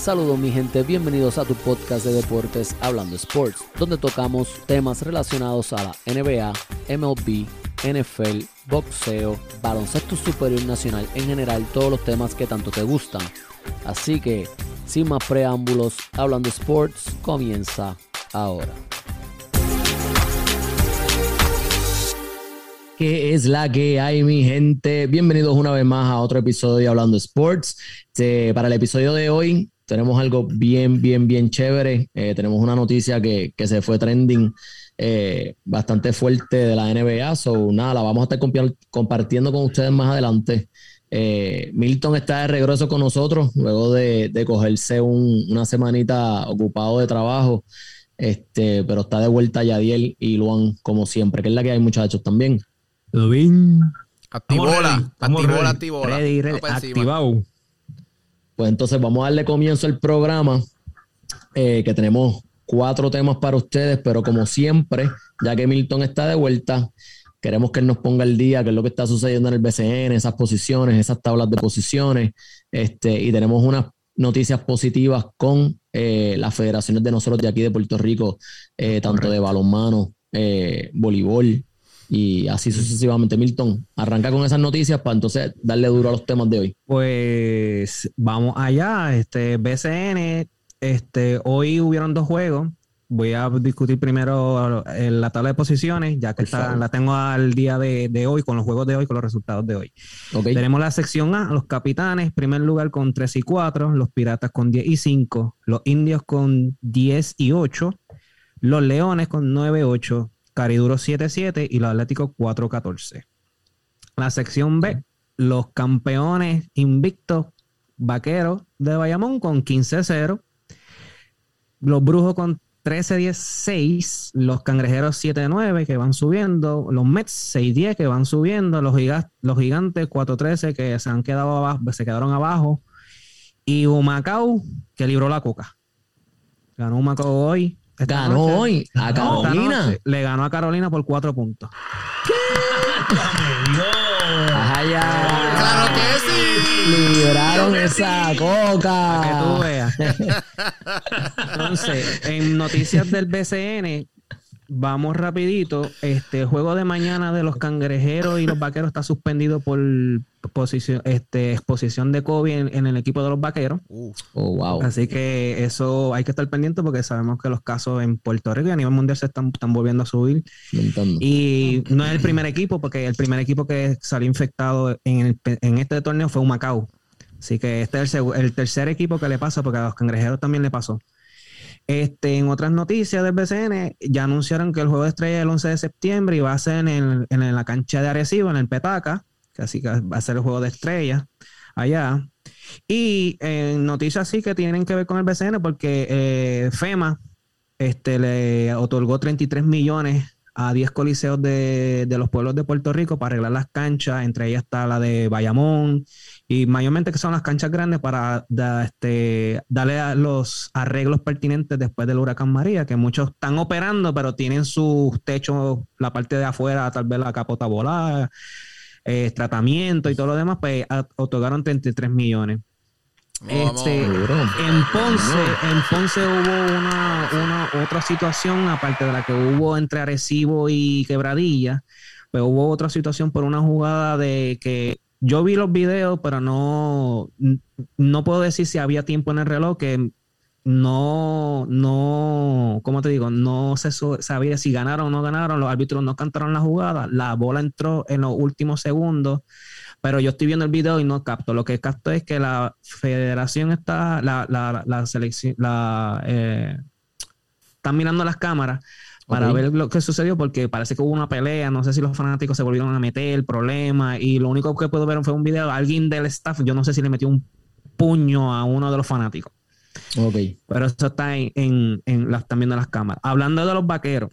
Saludos mi gente, bienvenidos a tu podcast de deportes Hablando Sports, donde tocamos temas relacionados a la NBA, MLB, NFL, boxeo, baloncesto superior nacional, en general todos los temas que tanto te gustan. Así que, sin más preámbulos, Hablando Sports comienza ahora. ¿Qué es la que hay, mi gente? Bienvenidos una vez más a otro episodio de Hablando Sports. para el episodio de hoy tenemos algo bien, bien, bien chévere. Eh, tenemos una noticia que, se fue trending eh, bastante fuerte de la NBA. So, nada, la vamos a estar compartiendo con ustedes más adelante. Eh, Milton está de regreso con nosotros luego de, cogerse una semanita ocupado de trabajo. Este, pero está de vuelta Yadiel y Luan, como siempre, que es la que hay muchachos también. ¿Todo bien? Activola, activola, activola. Ready, ready, activado. Pues entonces vamos a darle comienzo al programa, eh, que tenemos cuatro temas para ustedes, pero como siempre, ya que Milton está de vuelta, queremos que él nos ponga el día, qué es lo que está sucediendo en el BCN, esas posiciones, esas tablas de posiciones, este, y tenemos unas noticias positivas con eh, las federaciones de nosotros de aquí de Puerto Rico, eh, tanto de balonmano, voleibol, y así sucesivamente. Milton, arranca con esas noticias para entonces darle duro a los temas de hoy. Pues vamos allá, este BCN, este, hoy hubieron dos juegos. Voy a discutir primero la tabla de posiciones, ya que la tengo al día de, hoy, con los juegos de hoy, con los resultados de hoy. Tenemos la sección A, los capitanes, primer lugar con 3 y 4, los piratas con 10 y 5, los indios con 10 y 8, los leones con 9 y 8, Cariduro 7-7 y los Atléticos 4-14. La sección B, los campeones invictos vaqueros de Bayamón con 15-0. Los brujos con 13-10-6. Los cangrejeros 7-9 que van subiendo. Los Mets 6-10 que van subiendo. Los, los gigantes 4-13 que se han quedado abajo, se quedaron abajo. Y Humacao que libró la coca. Ganó Humacao hoy ganó hoy a Carolina. le ganó a Carolina por cuatro puntos. ¿Qué? Claro que sí. Liberaron esa coca. que tú veas. Entonces, en noticias del BCN, vamos rapidito. Este juego de mañana de los cangrejeros y los vaqueros está suspendido por posición, este, exposición de COVID en, el equipo de los vaqueros. Oh, wow. Así que eso hay que estar pendiente porque sabemos que los casos en Puerto Rico y a nivel mundial se están, están volviendo a subir. Y no es el primer equipo, porque el primer equipo que salió infectado en, en este torneo fue un Macao. Así que este es el, el tercer equipo que le pasa, porque a los cangrejeros también le pasó. Este, en otras noticias del BCN, ya anunciaron que el juego de estrella el 11 de septiembre va a ser en, la cancha de Arecibo, en el Petaca, que así que va a ser el juego de estrella allá. Y en noticias sí que tienen que ver con el BCN, porque eh, FEMA este, le otorgó 33 millones a 10 coliseos de, de, los pueblos de Puerto Rico para arreglar las canchas, entre ellas está la de Bayamón y mayormente que son las canchas grandes para este, darle los arreglos pertinentes después del huracán María, que muchos están operando, pero tienen sus techos, la parte de afuera, tal vez la capota volada, eh, tratamiento y todo lo demás, pues otorgaron 33 millones. Este, en Ponce, en Ponce hubo una, otra situación, aparte de la que hubo entre Arecibo y Quebradilla, pues hubo otra situación por una jugada de que yo vi los videos, pero no, no puedo decir si había tiempo en el reloj que no, no, ¿cómo te digo? No se sabía si ganaron o no ganaron, los árbitros no cantaron la jugada, la bola entró en los últimos segundos, pero yo estoy viendo el video y no capto. Lo que capto es que la federación está, la, la, la selección, la, eh, mirando las cámaras para ver lo que sucedió, porque parece que hubo una pelea, no sé si los fanáticos se volvieron a meter, el problema, y lo único que puedo ver fue un video, alguien del staff, yo no sé si le metió un puño a uno de los fanáticos. Ok. Pero eso está en, en, en las, también de las cámaras. Hablando de los vaqueros,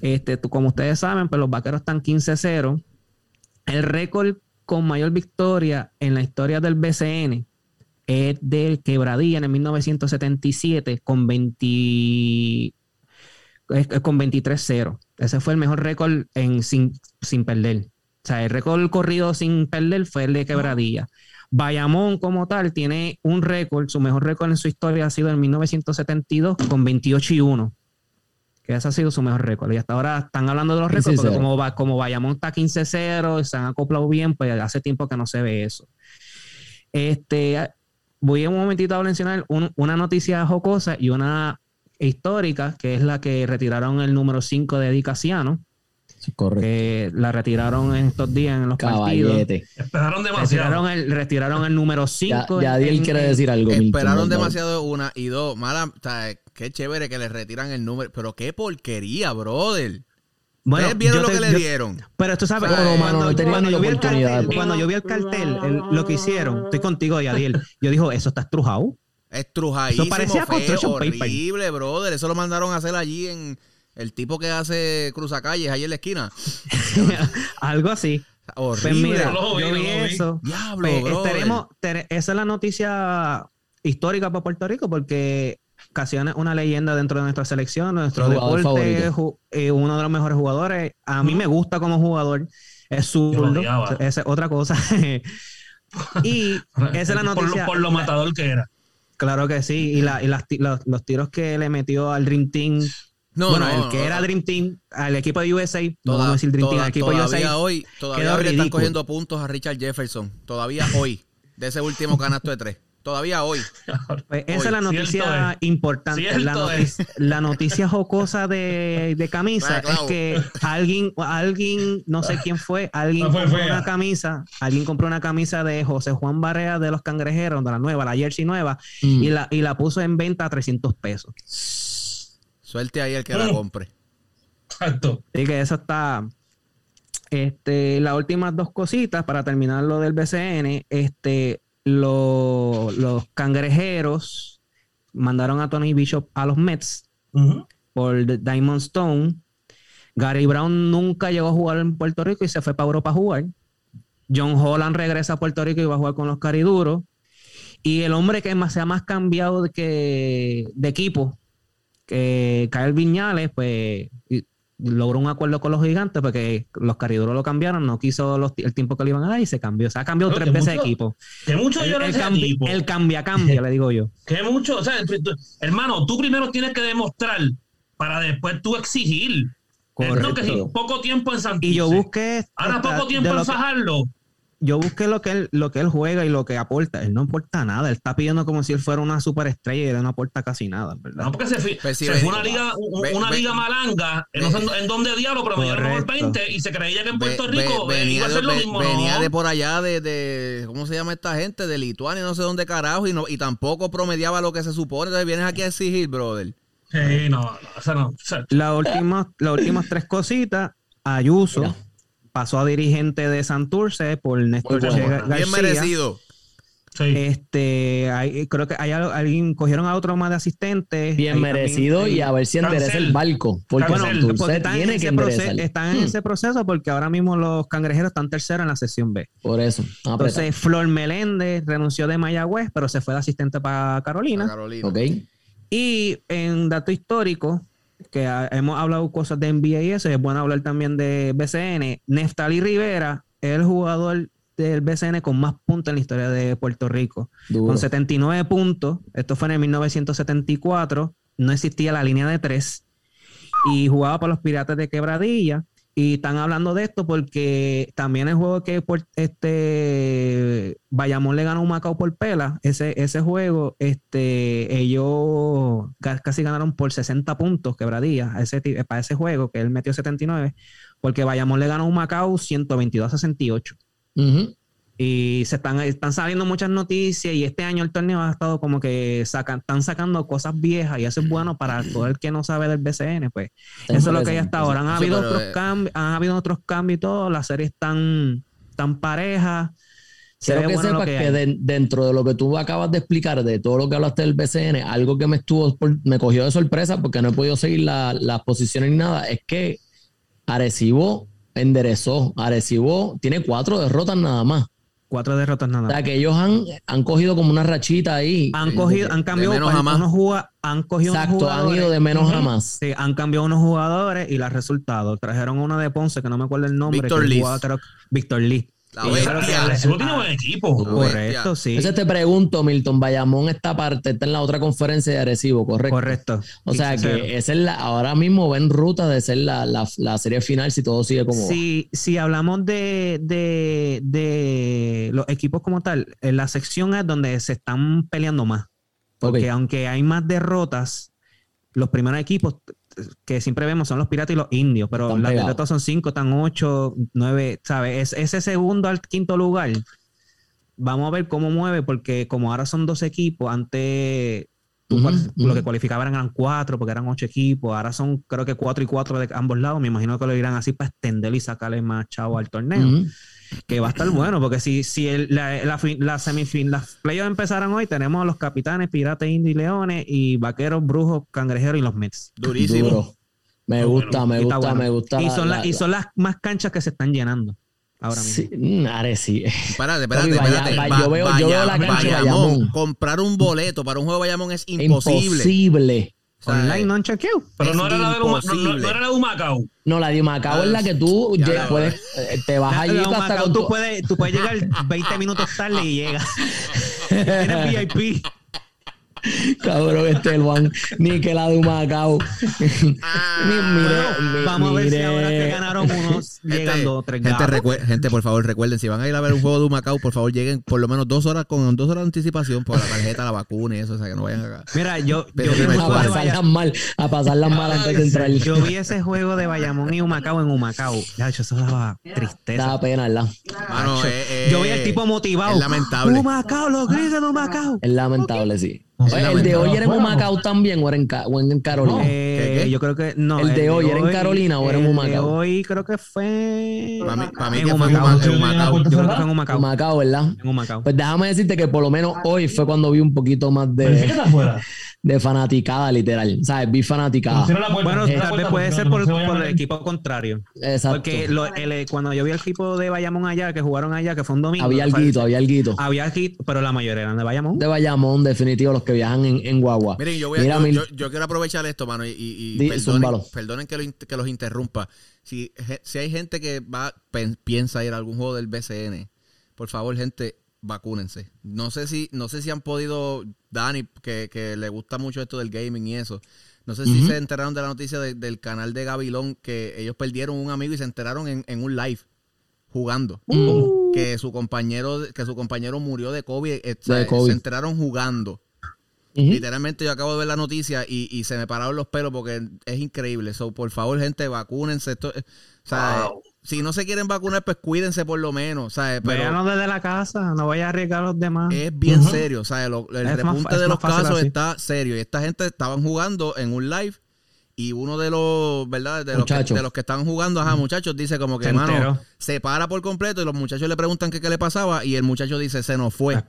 este, como ustedes saben, pues los vaqueros están 15-0. El récord con mayor victoria en la historia del BCN es del Quebradilla en el 1977 con 20 con 23-0. Ese fue el mejor récord en, sin, sin perder. O sea, el récord corrido sin perder fue el de Quebradilla. Bayamón como tal tiene un récord, su mejor récord en su historia ha sido en 1972 con 28 y 1. Que ese ha sido su mejor récord. Y hasta ahora están hablando de los récords, porque como, como Bayamón está 15-0 y se han acoplado bien, pues hace tiempo que no se ve eso. Este, voy un momentito a mencionar una noticia jocosa y una histórica, que es la que retiraron el número 5 de Edicaciano. Que la retiraron en estos días en los partidos. Esperaron demasiado. Retiraron el, retiraron el número 5. Ya, ya quiere decir algo. Esperaron demasiado una y dos. Mala, qué chévere que le retiran el número. Pero qué porquería, brother. Bueno, vieron lo que le dieron. Pero tú sabes, cuando, yo vi el cartel, cuando yo vi el cartel, lo que hicieron, estoy contigo, Yadiel, yo dijo, eso está estrujado. Estrujadísimo, Eso parecía feo, horrible, brother. Eso lo mandaron a hacer allí en el tipo que hace cruzacalles ahí en la esquina. Algo así. Horrible. Pues mira, yo vi eso. Diablo, pues, esa es la noticia histórica para Puerto Rico porque casi una leyenda dentro de nuestra selección, nuestro deporte, eh, uno de los mejores jugadores. A mí me gusta como jugador, es zurdo, esa es otra cosa. y esa es la noticia. Por, lo, matador que era. Claro que sí, y, la, y los, tiros que le metió al Dream Team. No, bueno, el que era Dream Team, al equipo de USA, no vamos a decir Dream Team, al equipo de USA. Hoy, todavía hoy le están cogiendo puntos a Richard Jefferson. Todavía hoy, de ese último canasto de tres. Todavía hoy. Pues esa es la noticia importante. La noticia, jocosa de, camisa es que alguien, alguien, no sé quién fue, alguien compró una camisa, alguien compró una camisa de José Juan Barea de los Cangrejeros, de la nueva, la jersey nueva, mm. y, la, y la puso en venta a 300 pesos. Suelte ahí el que la mm. compre. Exacto. Así que eso está. Este, las últimas dos cositas para terminar lo del BCN. Este, los cangrejeros mandaron a Tony Bishop a los Mets por Diamond Stone. Gary Brown nunca llegó a jugar en Puerto Rico y se fue para Europa a jugar. John Holland regresa a Puerto Rico y va a jugar con los cariduros. Y el hombre que más se ha más cambiado de, que, de equipo, que Kyle Viñales, pues logró un acuerdo con los gigantes porque los cariduros lo cambiaron, no quiso el tiempo que le iban a dar y se cambió. O sea, ha cambiado tres veces de equipo. Que mucho el, el, cambia, cambia, le digo yo. Que mucho, o sea, hermano, tú primero tienes que demostrar para después tú exigir. Correcto. que poco tiempo en Santurce. Y yo busqué. Ahora poco tiempo en Fajardo yo busqué lo que él, lo que él juega y lo que aporta. Él no aporta nada. Él está pidiendo como si él fuera una superestrella y él no aporta casi nada, ¿verdad? No, porque se, pues fue una liga, una liga malanga, no sé en dónde diablo, pero dieron 20 y se creía que en Puerto Rico venía, iba a ser lo mismo. Venía de por allá de, de, ¿cómo se llama esta gente? De Lituania, no sé dónde carajo, y, no, y tampoco promediaba lo que se supone. Entonces vienes aquí a exigir, brother. Sí, no, no, o sea, no. las últimas tres cositas, Ayuso pasó a dirigente de Santurce por Néstor García. Bien merecido. Este, creo que hay alguien cogieron a otro más de asistentes. Bien merecido y a ver si endereza el barco. Porque bueno, están, en ese proceso, están en ese proceso porque ahora mismo los cangrejeros están terceros en la sesión B. Por eso. Entonces, Flor Meléndez renunció de Mayagüez, pero se fue de asistente para Carolina. Carolina. Okay. Y en dato histórico, que hemos hablado cosas de NBA y eso, es bueno hablar también de BCN. Neftali Rivera es el jugador del BCN con más puntos en la historia de Puerto Rico. Con 79 puntos. Esto fue en el 1974. No existía la línea de tres. Y jugaba para los Piratas de Quebradilla. Y están hablando de esto porque también el juego que este Bayamón le ganó un Macao por pela, ese, ese juego, este, ellos casi ganaron por 60 puntos quebradilla ese, para ese juego, que él metió 79, porque Bayamón le ganó un Macao 122 a 68. Y se están, están saliendo muchas noticias y este año el torneo ha estado como que sacan, están sacando cosas viejas y eso es bueno para todo el que no sabe del BCN, pues. Eso es lo que hay hasta ahora. Han habido otros eh, cambios, han habido otros cambios y todo, las series están tan parejas. Quiero que sepas que, dentro de lo que tú acabas de explicar, de todo lo que hablaste del BCN, algo que me estuvo, me cogió de sorpresa porque no he podido seguir las posiciones ni nada, es que Arecibo enderezó. Arecibo tiene cuatro derrotas nada más Cuatro derrotas nada más. O sea, que ellos han, han cogido como una rachita ahí. Han cogido, han cambiado menos a más. unos han cogido Exacto, han ido de menos a más. Sí, han cambiado unos jugadores y los resultados. Trajeron uno de Ponce, que no me acuerdo el nombre. Víctor Lee. Víctor Lee. La bestia. tiene buen equipo. Correcto, sí. Entonces te pregunto, Milton, Bayamón esta parte está en la otra conferencia de Arecibo, ¿correcto? Correcto. O sea que es la, ahora mismo ven ruta de ser la, la, serie final si todo sigue como Si, si hablamos de, de, de los equipos como tal, en la sección es donde se están peleando más. Porque aunque hay más derrotas, los primeros equipos que siempre vemos son los piratas y los indios, pero las derrotas son cinco, están ocho, nueve, ¿sabes? Es, ese segundo al quinto lugar. Vamos a ver cómo mueve, porque como ahora son dos equipos, antes lo que cualificaban eran cuatro, porque eran ocho equipos, ahora son creo que cuatro y cuatro de ambos lados. Me imagino que lo dirán así para extender y sacarle más chavo al torneo que va a estar bueno, porque si, si el, la, la, la semifin, las playoffs empezaron hoy, tenemos a los capitanes, piratas, indios y leones, y vaqueros, brujos, cangrejeros y los Mets. Durísimo. Me gusta, me gusta, me gusta. Y son, y son las más canchas que se están llenando. Ahora mismo. Sí, Are, sí. Espérate, espérate, espérate. yo, veo, yo veo la cancha Bayamón. Bayamón. Comprar un boleto para un juego de Bayamón es imposible. Imposible. Online no chequeo. Pero no era, la de no, no, era la de Humacao. No, la de Humacao es la que tú puedes, eh, te vas allí hasta con tú, puedes, tú puedes llegar 20 minutos tarde y llegas. Tienes VIP. Cabrón, este el Juan, ni que la de un Macao. Ah, vamos a ver si ahora que ganaron unos llegando tres gente, gente, por favor, recuerden, si van a ir a ver un juego de Macao, por favor, lleguen por lo menos dos horas con dos horas de anticipación por la tarjeta, la vacuna y eso, o sea, que no vayan acá. Mira, yo, yo vi a pasarlas mal, a pasarlas mal antes de entrar. Yo vi ese juego de Bayamón y Humacao en Humacao. Ya, eso daba tristeza. Daba pena, ¿verdad? Eh, yo vi al tipo motivado. Es lamentable. Humacao, los gritos de Humacao. Es lamentable, sí. ¿El de hoy era en Humacao también o era en, o en Carolina? Eh, yo creo que no. ¿El de hoy era en Carolina o era en Humacao? El de hoy creo que fue. Para mí, que fue en Humacao. Yo creo que fue en Humacao. Humacao, ¿verdad? En Humacao. Pues déjame decirte que por lo menos hoy fue cuando vi un poquito más de de fanaticada, literal. ¿Sabes? Vi fanaticada. bueno, tal vez puede ser por, el equipo contrario. Exacto. Porque el, cuando yo vi el equipo de Bayamón allá, que jugaron allá, que fue un domingo. Había alguito, había alguito. Había alguito, pero la mayoría eran de Bayamón. De Bayamón, definitivo, los que viajan en, en Guagua. Miren, yo, voy a, yo, quiero aprovechar esto, mano, y, y, perdonen, que, que, los interrumpa. Si, si hay gente que va piensa ir a algún juego del BCN, por favor, gente, vacúnense. No sé si, no sé si han podido, Dani, que, que le gusta mucho esto del gaming y eso. No sé si se enteraron de la noticia del canal de Gabilón que ellos perdieron un amigo y se enteraron en, un live jugando. Uh. Que su compañero, que su compañero murió de COVID. Eh, se enteraron jugando. Literalmente yo acabo de ver la noticia y, y, se me pararon los pelos porque es increíble. So, por favor, gente, vacúnense. Esto, o sea, si no se quieren vacunar, pues cuídense por lo menos, ¿sabes? Pero desde la casa, no vaya a arriesgar a los demás. Es bien serio, ¿sabes? el repunte de los casos está serio. Y esta gente estaban jugando en un live y uno de los, ¿verdad? De los, que, de los que estaban jugando, ajá, muchachos, dice como que, hermano, se para por completo y los muchachos le preguntan qué, qué le pasaba y el muchacho dice, se nos fue.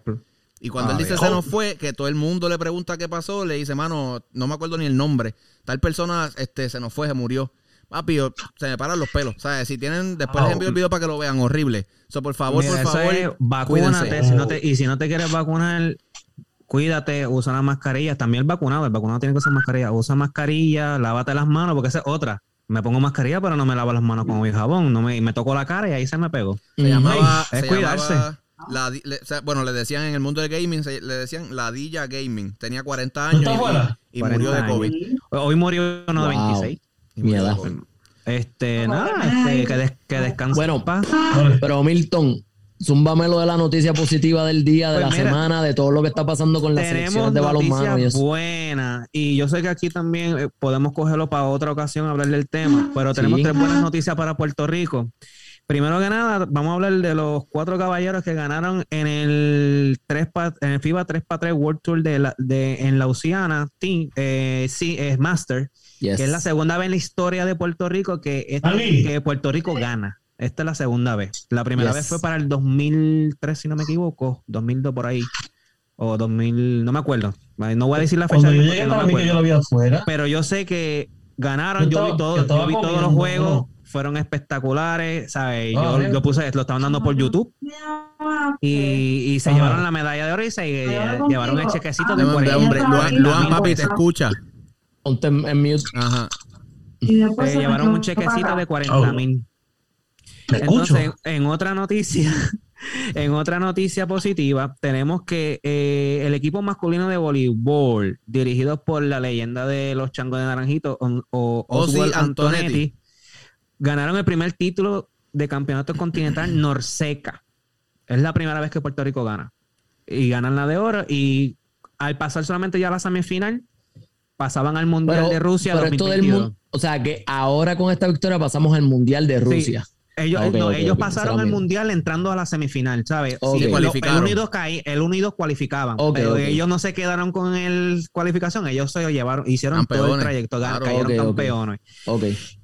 Y cuando él dice se nos fue, que todo el mundo le pregunta qué pasó, le dice, mano, no me acuerdo ni el nombre. Tal persona este, se nos fue, se murió. Papi, se me paran los pelos. ¿Sabes? Si tienen, después les envío el video para que lo vean. Horrible. So, por favor, por favor. vacúnate. Si no te, y si no te quieres vacunar, cuídate, usa la mascarilla. También el vacunado, el vacunado tiene que usar mascarilla. Usa mascarilla, lávate las manos, porque esa es otra. Me pongo mascarilla, pero no me lavo las manos con mi jabón. No me, me toco la cara y ahí se me pegó. Se llamaba, es cuidarse. bueno, le decían en el mundo del gaming, le decían Ladilla Gaming. Tenía 40 años y, murió de COVID. Hoy murió uno de 26. Mierda. Este, nada, este, que, que descanse. Bueno, pero Milton, zúmbame de la noticia positiva del día, de pues la semana, de todo lo que está pasando con las selecciones de balonmano y eso. Buena. Y yo sé que aquí también eh, podemos cogerlo para otra ocasión, hablar del tema, pero tenemos tres buenas noticias para Puerto Rico. Primero que nada, vamos a hablar de los cuatro caballeros que ganaron en el, 3 en el FIBA 3x3 World Tour de, la, de en Lausiana, team, eh, sí, es Master que es la segunda vez en la historia de Puerto Rico que, que Puerto Rico gana. Esta es la segunda vez. La primera vez fue para el 2003, si no me equivoco, 2002 por ahí. O 2000, no me acuerdo. No voy a decir la fecha. Yo llegué, no yo lo vi afuera. Pero yo sé que ganaron. Yo, vi, todo, yo vi todos los juegos. fueron espectaculares, ¿sabes? Yo lo puse, lo estaban dando por YouTube y, se llevaron la medalla de oro y se llevaron el chequecito de 40 hombre, Luan, papi, te escucha. Ponte en mute. Ajá. Se llevaron un chequecito de 40 mil. Entonces, en otra noticia, en otra noticia positiva, tenemos que eh, el equipo masculino de voleibol, dirigido por la leyenda de los changos de Naranjito, o, Oswald Antonetti, ganaron el primer título de campeonato continental Norseca. Es la primera vez que Puerto Rico gana. Y ganan la de oro. Y al pasar solamente ya a la semifinal, pasaban al Mundial de Rusia. o sea que ahora con esta victoria pasamos al Mundial de Rusia. Ellos, ellos pasaron al mundial entrando a la semifinal, ¿sabes? Sí, el 1 y 2 el 1 y 2 cualificaban, pero ellos no se quedaron con el cualificación, ellos se llevaron, hicieron todo el trayecto, cayeron campeones.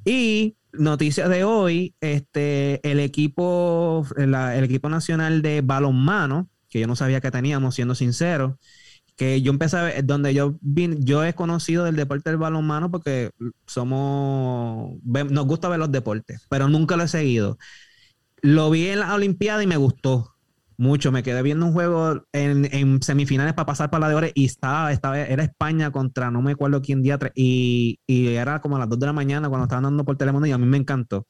Y noticias de hoy, este, el equipo, el equipo nacional de balonmano, que yo no sabía que teníamos, siendo sincero, que yo empecé a ver, donde yo vine, yo he conocido del deporte del balonmano porque somos, nos gusta ver los deportes, pero nunca lo he seguido. Lo vi en la Olimpiada y me gustó mucho. Me quedé viendo un juego en, semifinales para pasar para la de oro y estaba, estaba, era España contra no me acuerdo quién día y, y era como a las 2 de la mañana cuando estaban dando por teléfono y a mí me encantó.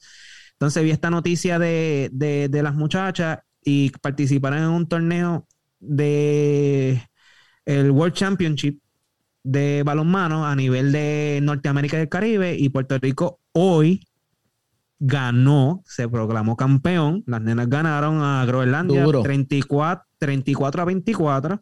Entonces vi esta noticia de, de, de las muchachas y participaron en un torneo de el World Championship de balonmano a nivel de Norteamérica y del Caribe y Puerto Rico hoy ganó, se proclamó campeón. Las nenas ganaron a Groenlandia 34, 34 a 24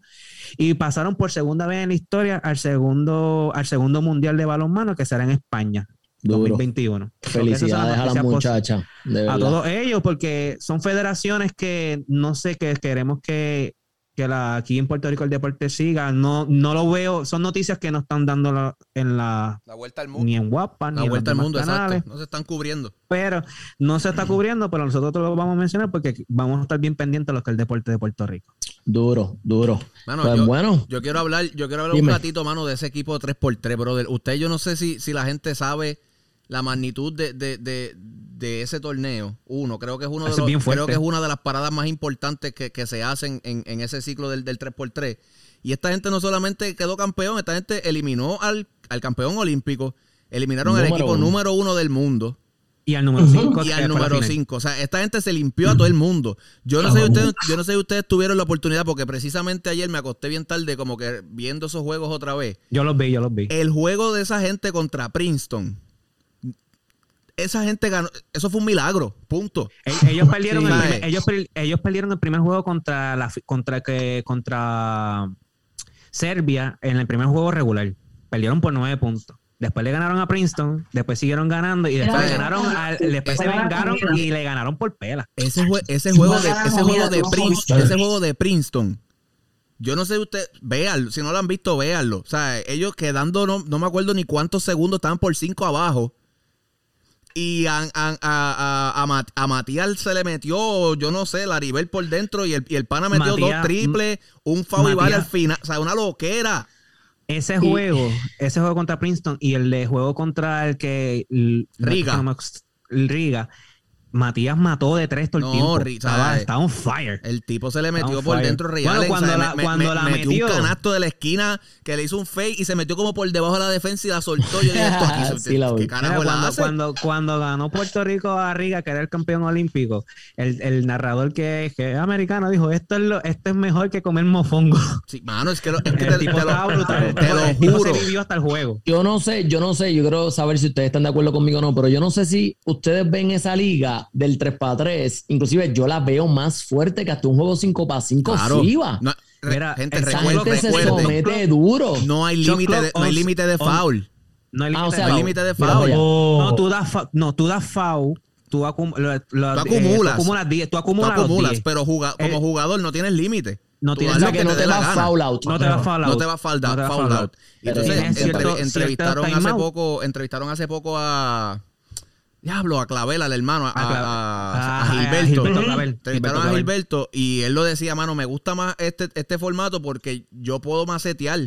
y pasaron por segunda vez en la historia al segundo, al segundo mundial de balonmano que será en España. 2021. Felicidades a las muchachas. A todos ellos, porque son federaciones que no sé, que queremos que que la, aquí en Puerto Rico el deporte siga. No, no lo veo, son noticias que no están dando en la, la vuelta al mundo. Ni en Guapa, ni en vuelta al mundo, canales. No se están cubriendo. Pero no se está cubriendo, pero nosotros lo vamos a mencionar porque vamos a estar bien pendientes de lo que es el deporte de Puerto Rico. Duro, duro. Pues yo, bueno. Yo quiero hablar, yo quiero hablar un ratito, mano, de ese equipo 3x3, brother. Usted, yo no sé si, si la gente sabe la magnitud de, de, de, de ese torneo. Uno, creo que es uno de los, creo que es una de las paradas más importantes que, que se hacen en, en, ese ciclo del, del 3x3. Y esta gente no solamente quedó campeón, esta gente eliminó al, al campeón olímpico, eliminaron al equipo número uno del mundo. Y al número 5. Y al número 5. O sea, esta gente se limpió a todo el mundo. Yo no, sé si ustedes, yo no sé si ustedes tuvieron la oportunidad, porque precisamente ayer me acosté bien tarde, como que viendo esos juegos otra vez. Yo los vi, yo los vi. El juego de esa gente contra Princeton esa gente ganó. Eso fue un milagro. Punto. Ellos perdieron, el, primer, ellos, ellos, perdieron el primer juego contra la contra que contra Serbia en el primer juego regular. Perdieron por nueve puntos. Después le ganaron a Princeton, después siguieron ganando y después ganaron después se vengaron y le ganaron por pela. Ese, ese juego de ese juego de Princeton, ese juego de Princeton. Yo no sé usted, véanlo, si no lo han visto, véanlo. O sea, ellos quedando, no, no me acuerdo ni cuántos segundos estaban por cinco abajo y a, a, a, Matías se le metió, yo no sé, la River por dentro y el, y el pana metió dos triples, un foul al final, o sea, una loquera. Ese juego, ese juego contra Princeton y el de juego contra el que Riga, Riga Matías mató de tres todo el tiempo. Estaba, estaba on fire. El tipo se le metió por dentro real. cuando, la, cuando la metió, un canasto de la esquina que le hizo un fake y se metió como por debajo de la defensa y la soltó. Yo dije, esto aquí, sí, la ¿qué cuando, cuando, cuando, ganó Puerto Rico a Riga, que era el campeón olímpico, el, el narrador que, que, es americano dijo, esto es, lo, esto es mejor que comer mofongo. Sí, mano, es que, lo, es que el te, tipo estaba brutal. Te lo juro. se vivió hasta el juego. Yo no sé, yo no sé, yo quiero saber si ustedes están de acuerdo conmigo o no, pero yo no sé si ustedes ven esa liga del 3 para 3, inclusive yo la veo más fuerte que hasta un juego 5 para 5 claro. No, Mira, gente, recuerde, se somete duro. No hay límite de, no hay límite de foul. No hay límite, ah, límite de foul. No, tú das, no, tú das foul tú, acum lo, lo, tú acumulas. tú acumulas 10. Tú acumulas, tú acumulas pero juga, como eh, jugador no tienes límite. No tienes lo que, no te, va foul out. No te va foul out. No te va foul out. Foul out. Entonces, entre, entrevistaron hace poco, entrevistaron hace poco a Diablo, a Clavel, al hermano, a, a, a, Gilberto. a Gilberto y él lo decía, mano, me gusta más este, este formato porque yo puedo macetear.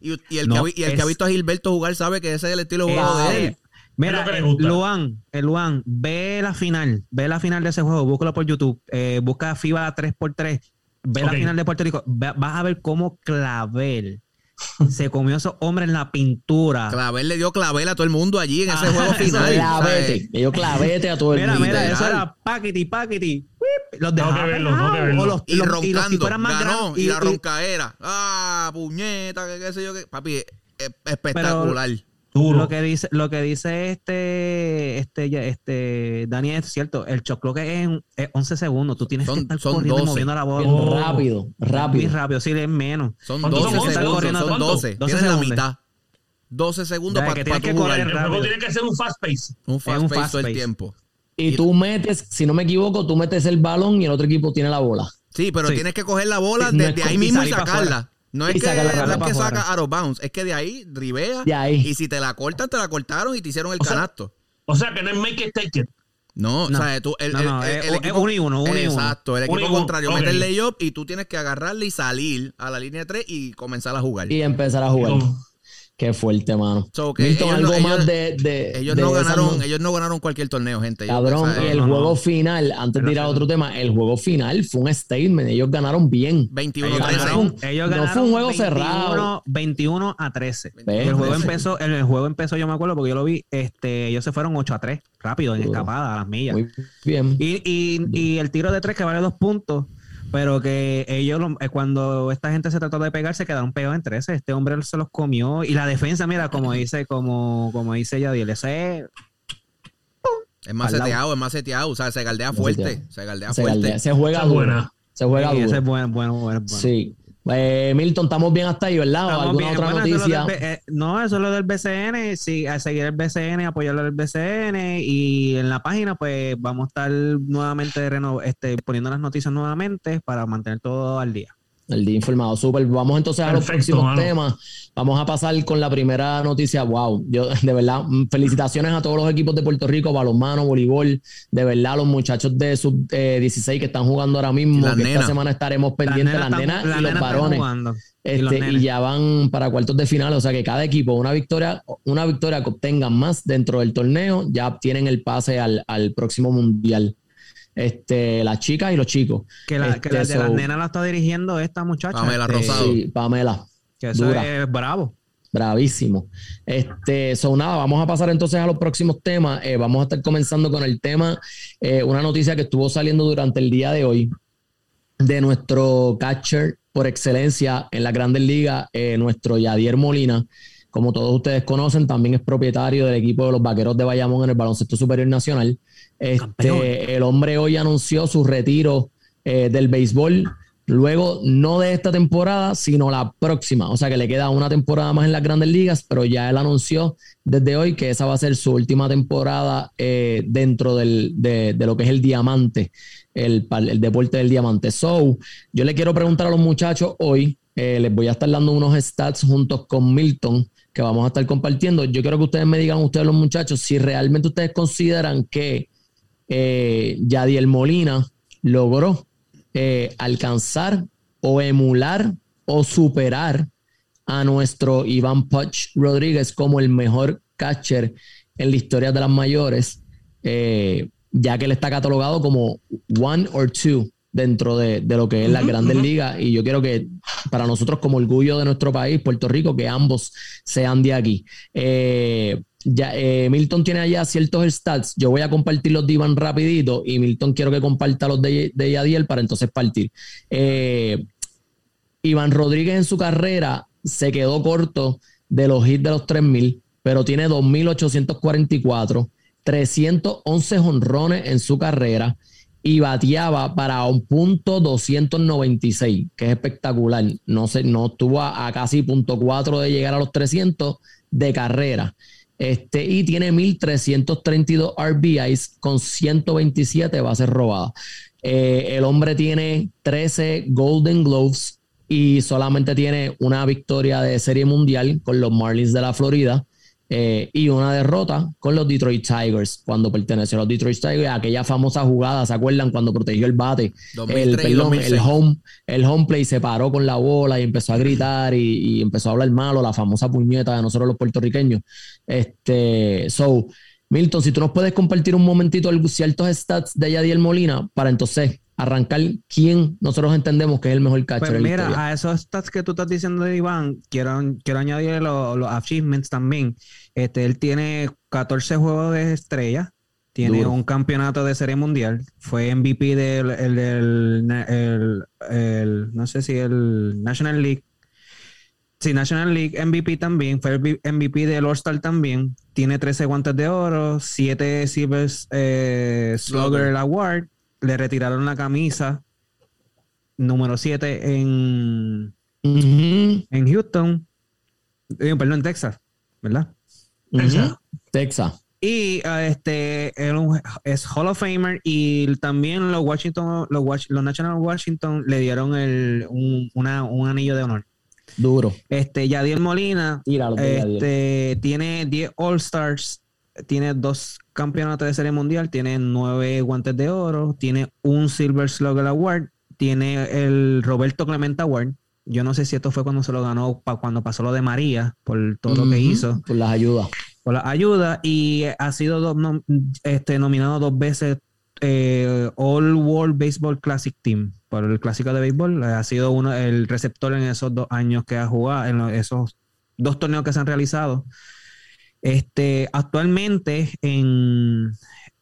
Y, y el, que, y el que ha visto a Gilberto jugar sabe que ese es el estilo de juego de él. Mira, Luan, el Luan, ve la final, ve la final de ese juego, búscalo por YouTube, eh, busca FIBA 3x3, ve la final de Puerto Rico, vas a ver cómo Clavel se comió a esos hombres en la pintura. Clavel le dio clavel a todo el mundo allí en ese juego final. Clavete, le dio clavete a todo el mundo. Mira, mira, eso era paquiti, paquiti. Los dejaba no verlo, no los, y roncando, ganó, y, la roncaera. Ah, puñeta, qué, qué sé yo. Qué. Papi, espectacular. Lo que dice, lo que dice este, este, este, Daniel es cierto. El choclo que es, es 11 segundos. Tú tienes que estar corriendo 12. moviendo la bola. rápido, rápido. Muy rápido, sí, es menos. Son 12 segundos, son 12. 12 es la mitad. 12 segundos para, que para tu jugar. El juego tiene que ser un fast pace. Un fast, un pace todo el tiempo. Y, tú metes, si no me equivoco, tú metes el balón y el otro equipo tiene la bola. Sí, pero tienes que coger la bola desde ahí mismo y sacarla. No es que, no que saca out of bounds, es que de ahí ribea. Y si te la cortan, te la cortaron y te hicieron el canasto. o sea que no es make it take it. No, o sea, tú, el, el, el, equipo, uno y uno, uno Exacto, el equipo contrario mete el layup y tú tienes que agarrarle y salir a la línea de 3 y comenzar a jugar. Y empezar a jugar. Qué fuerte, mano. ellos, algo más de, ellos, no ganaron, ellos no ganaron cualquier torneo, gente. Cabrón, y el juego final, antes de ir a otro tema, el juego final fue un statement. Ellos ganaron bien. 21 a 13. Ellos ganaron no fue un juego cerrado. 21 a 13. el juego empezó, el, juego empezó, yo me acuerdo porque yo lo vi, este, ellos se fueron 8 a 3, rápido, en escapada, a las millas. Muy bien. Y, y, y el tiro de 3 que vale dos puntos pero que ellos, eh, cuando esta gente se trató de pegar, se quedaron pegados en 13. Este hombre se los comió. Y la defensa, mira, como dice, como, como dice Yadiel, ese es. Más seteado, es más seteado. O sea, se galdea fuerte. Se galdea fuerte. se juega duro. Se juega duro. Ese es bueno, bueno, bueno. Sí. Eh, Milton, estamos bien hasta ahí, ¿verdad? ¿Alguna otra noticia? Eh, no, eso es lo del BCN. Sí, a seguir el BCN, apoyar el BCN. Y en la página, pues vamos a estar nuevamente este, poniendo las noticias nuevamente para mantener todo al día. El día informado, súper. Vamos entonces a los próximos temas. Vamos a pasar con la primera noticia. Wow, yo de verdad, mm, felicitaciones a todos los equipos de Puerto Rico, balonmano, voleibol. De verdad, los muchachos de sub 16 que están jugando ahora mismo. que esta semana estaremos pendientes, las nenas y los varones. Este, y, ya van para cuartos de final. O sea que cada equipo, una victoria, una victoria que obtengan más dentro del torneo, ya tienen el pase al, al próximo mundial este, las chicas y los chicos. Que la, que este, de las nenas la está dirigiendo esta muchacha. Pamela este, Rosado. Sí, Pamela. Que eso es bravo. Bravísimo. Este, son nada, vamos a pasar entonces a los próximos temas. Eh, vamos a estar comenzando con el tema, eh, una noticia que estuvo saliendo durante el día de hoy de nuestro catcher por excelencia en la Grandes Ligas, eh, nuestro Yadier Molina. Como todos ustedes conocen, también es propietario del equipo de los Vaqueros de Bayamón en el Baloncesto Superior Nacional. Este, el hombre hoy anunció su retiro eh, del béisbol. Luego, no de esta temporada, sino la próxima. O sea que le queda una temporada más en las grandes ligas, pero ya él anunció desde hoy que esa va a ser su última temporada eh, dentro de, lo que es el diamante, el, deporte del diamante. So, yo le quiero preguntar a los muchachos hoy, eh, les voy a estar dando unos stats juntos con Milton que vamos a estar compartiendo. Yo quiero que ustedes me digan, ustedes los muchachos, si realmente ustedes consideran que eh, Yadiel Molina logró eh, alcanzar o emular o superar a nuestro Iván Puch Rodríguez como el mejor catcher en la historia de las mayores, eh, ya que él está catalogado como one or two dentro de, lo que es la Grandes Ligas. Y yo quiero que para nosotros, como orgullo de nuestro país, Puerto Rico, que ambos sean de aquí. Eh, ya, eh, Milton tiene allá ciertos stats. Yo voy a compartir los de Iván rapidito y Milton quiero que comparta los de, de Yadiel para entonces partir. Eh, Iván Rodríguez en su carrera se quedó corto de los hits de los 3000, pero tiene 2844, 311 honrones en su carrera y bateaba para un punto 296, que es espectacular. No, se, no estuvo a, casi punto 4 de llegar a los 300 de carrera. Este, y tiene 1.332 RBIs con 127 bases robadas. Eh, el hombre tiene 13 Golden Gloves y solamente tiene una victoria de serie mundial con los Marlins de la Florida. Eh, y una derrota con los Detroit Tigers cuando perteneció a los Detroit Tigers, aquella famosa jugada, ¿se acuerdan? Cuando protegió el bate, el, el home, el home play se paró con la bola y empezó a gritar y, empezó a hablar malo, la famosa puñeta de nosotros los puertorriqueños. Este, so, Milton, si tú nos puedes compartir un momentito ciertos stats de Yadiel Molina para entonces arrancar quién nosotros entendemos que es el mejor catcher. Pues mira, a esos stats que tú estás diciendo de Iván, quiero, quiero añadir los, achievements también. Este, él tiene 14 juegos de estrella, tiene un campeonato de serie mundial, fue MVP del, el, no sé si el National League. Sí, National League MVP también, fue el MVP del All-Star también. Tiene 13 guantes de oro, 7 Silver eh, Slugger Award le retiraron la camisa número 7 en, en Houston, eh, perdón, en Texas, ¿verdad? Texas. Y ah, este es Hall of Famer y también los Washington, los, los National Washington le dieron el, un, un anillo de honor. Duro. Este, Yadier Molina este, tiene 10 All Stars tiene dos campeonatos de serie mundial, tiene nueve guantes de oro, tiene un Silver Slugger Award, tiene el Roberto Clemente Award. Yo no sé si esto fue cuando se lo ganó, cuando pasó lo de María, por todo lo que hizo. Por las ayudas. Por las ayudas. Y ha sido este, nominado dos veces eh, All World Baseball Classic Team por el clásico de béisbol. Ha sido uno el receptor en esos dos años que ha jugado, en esos dos torneos que se han realizado. Este, actualmente en,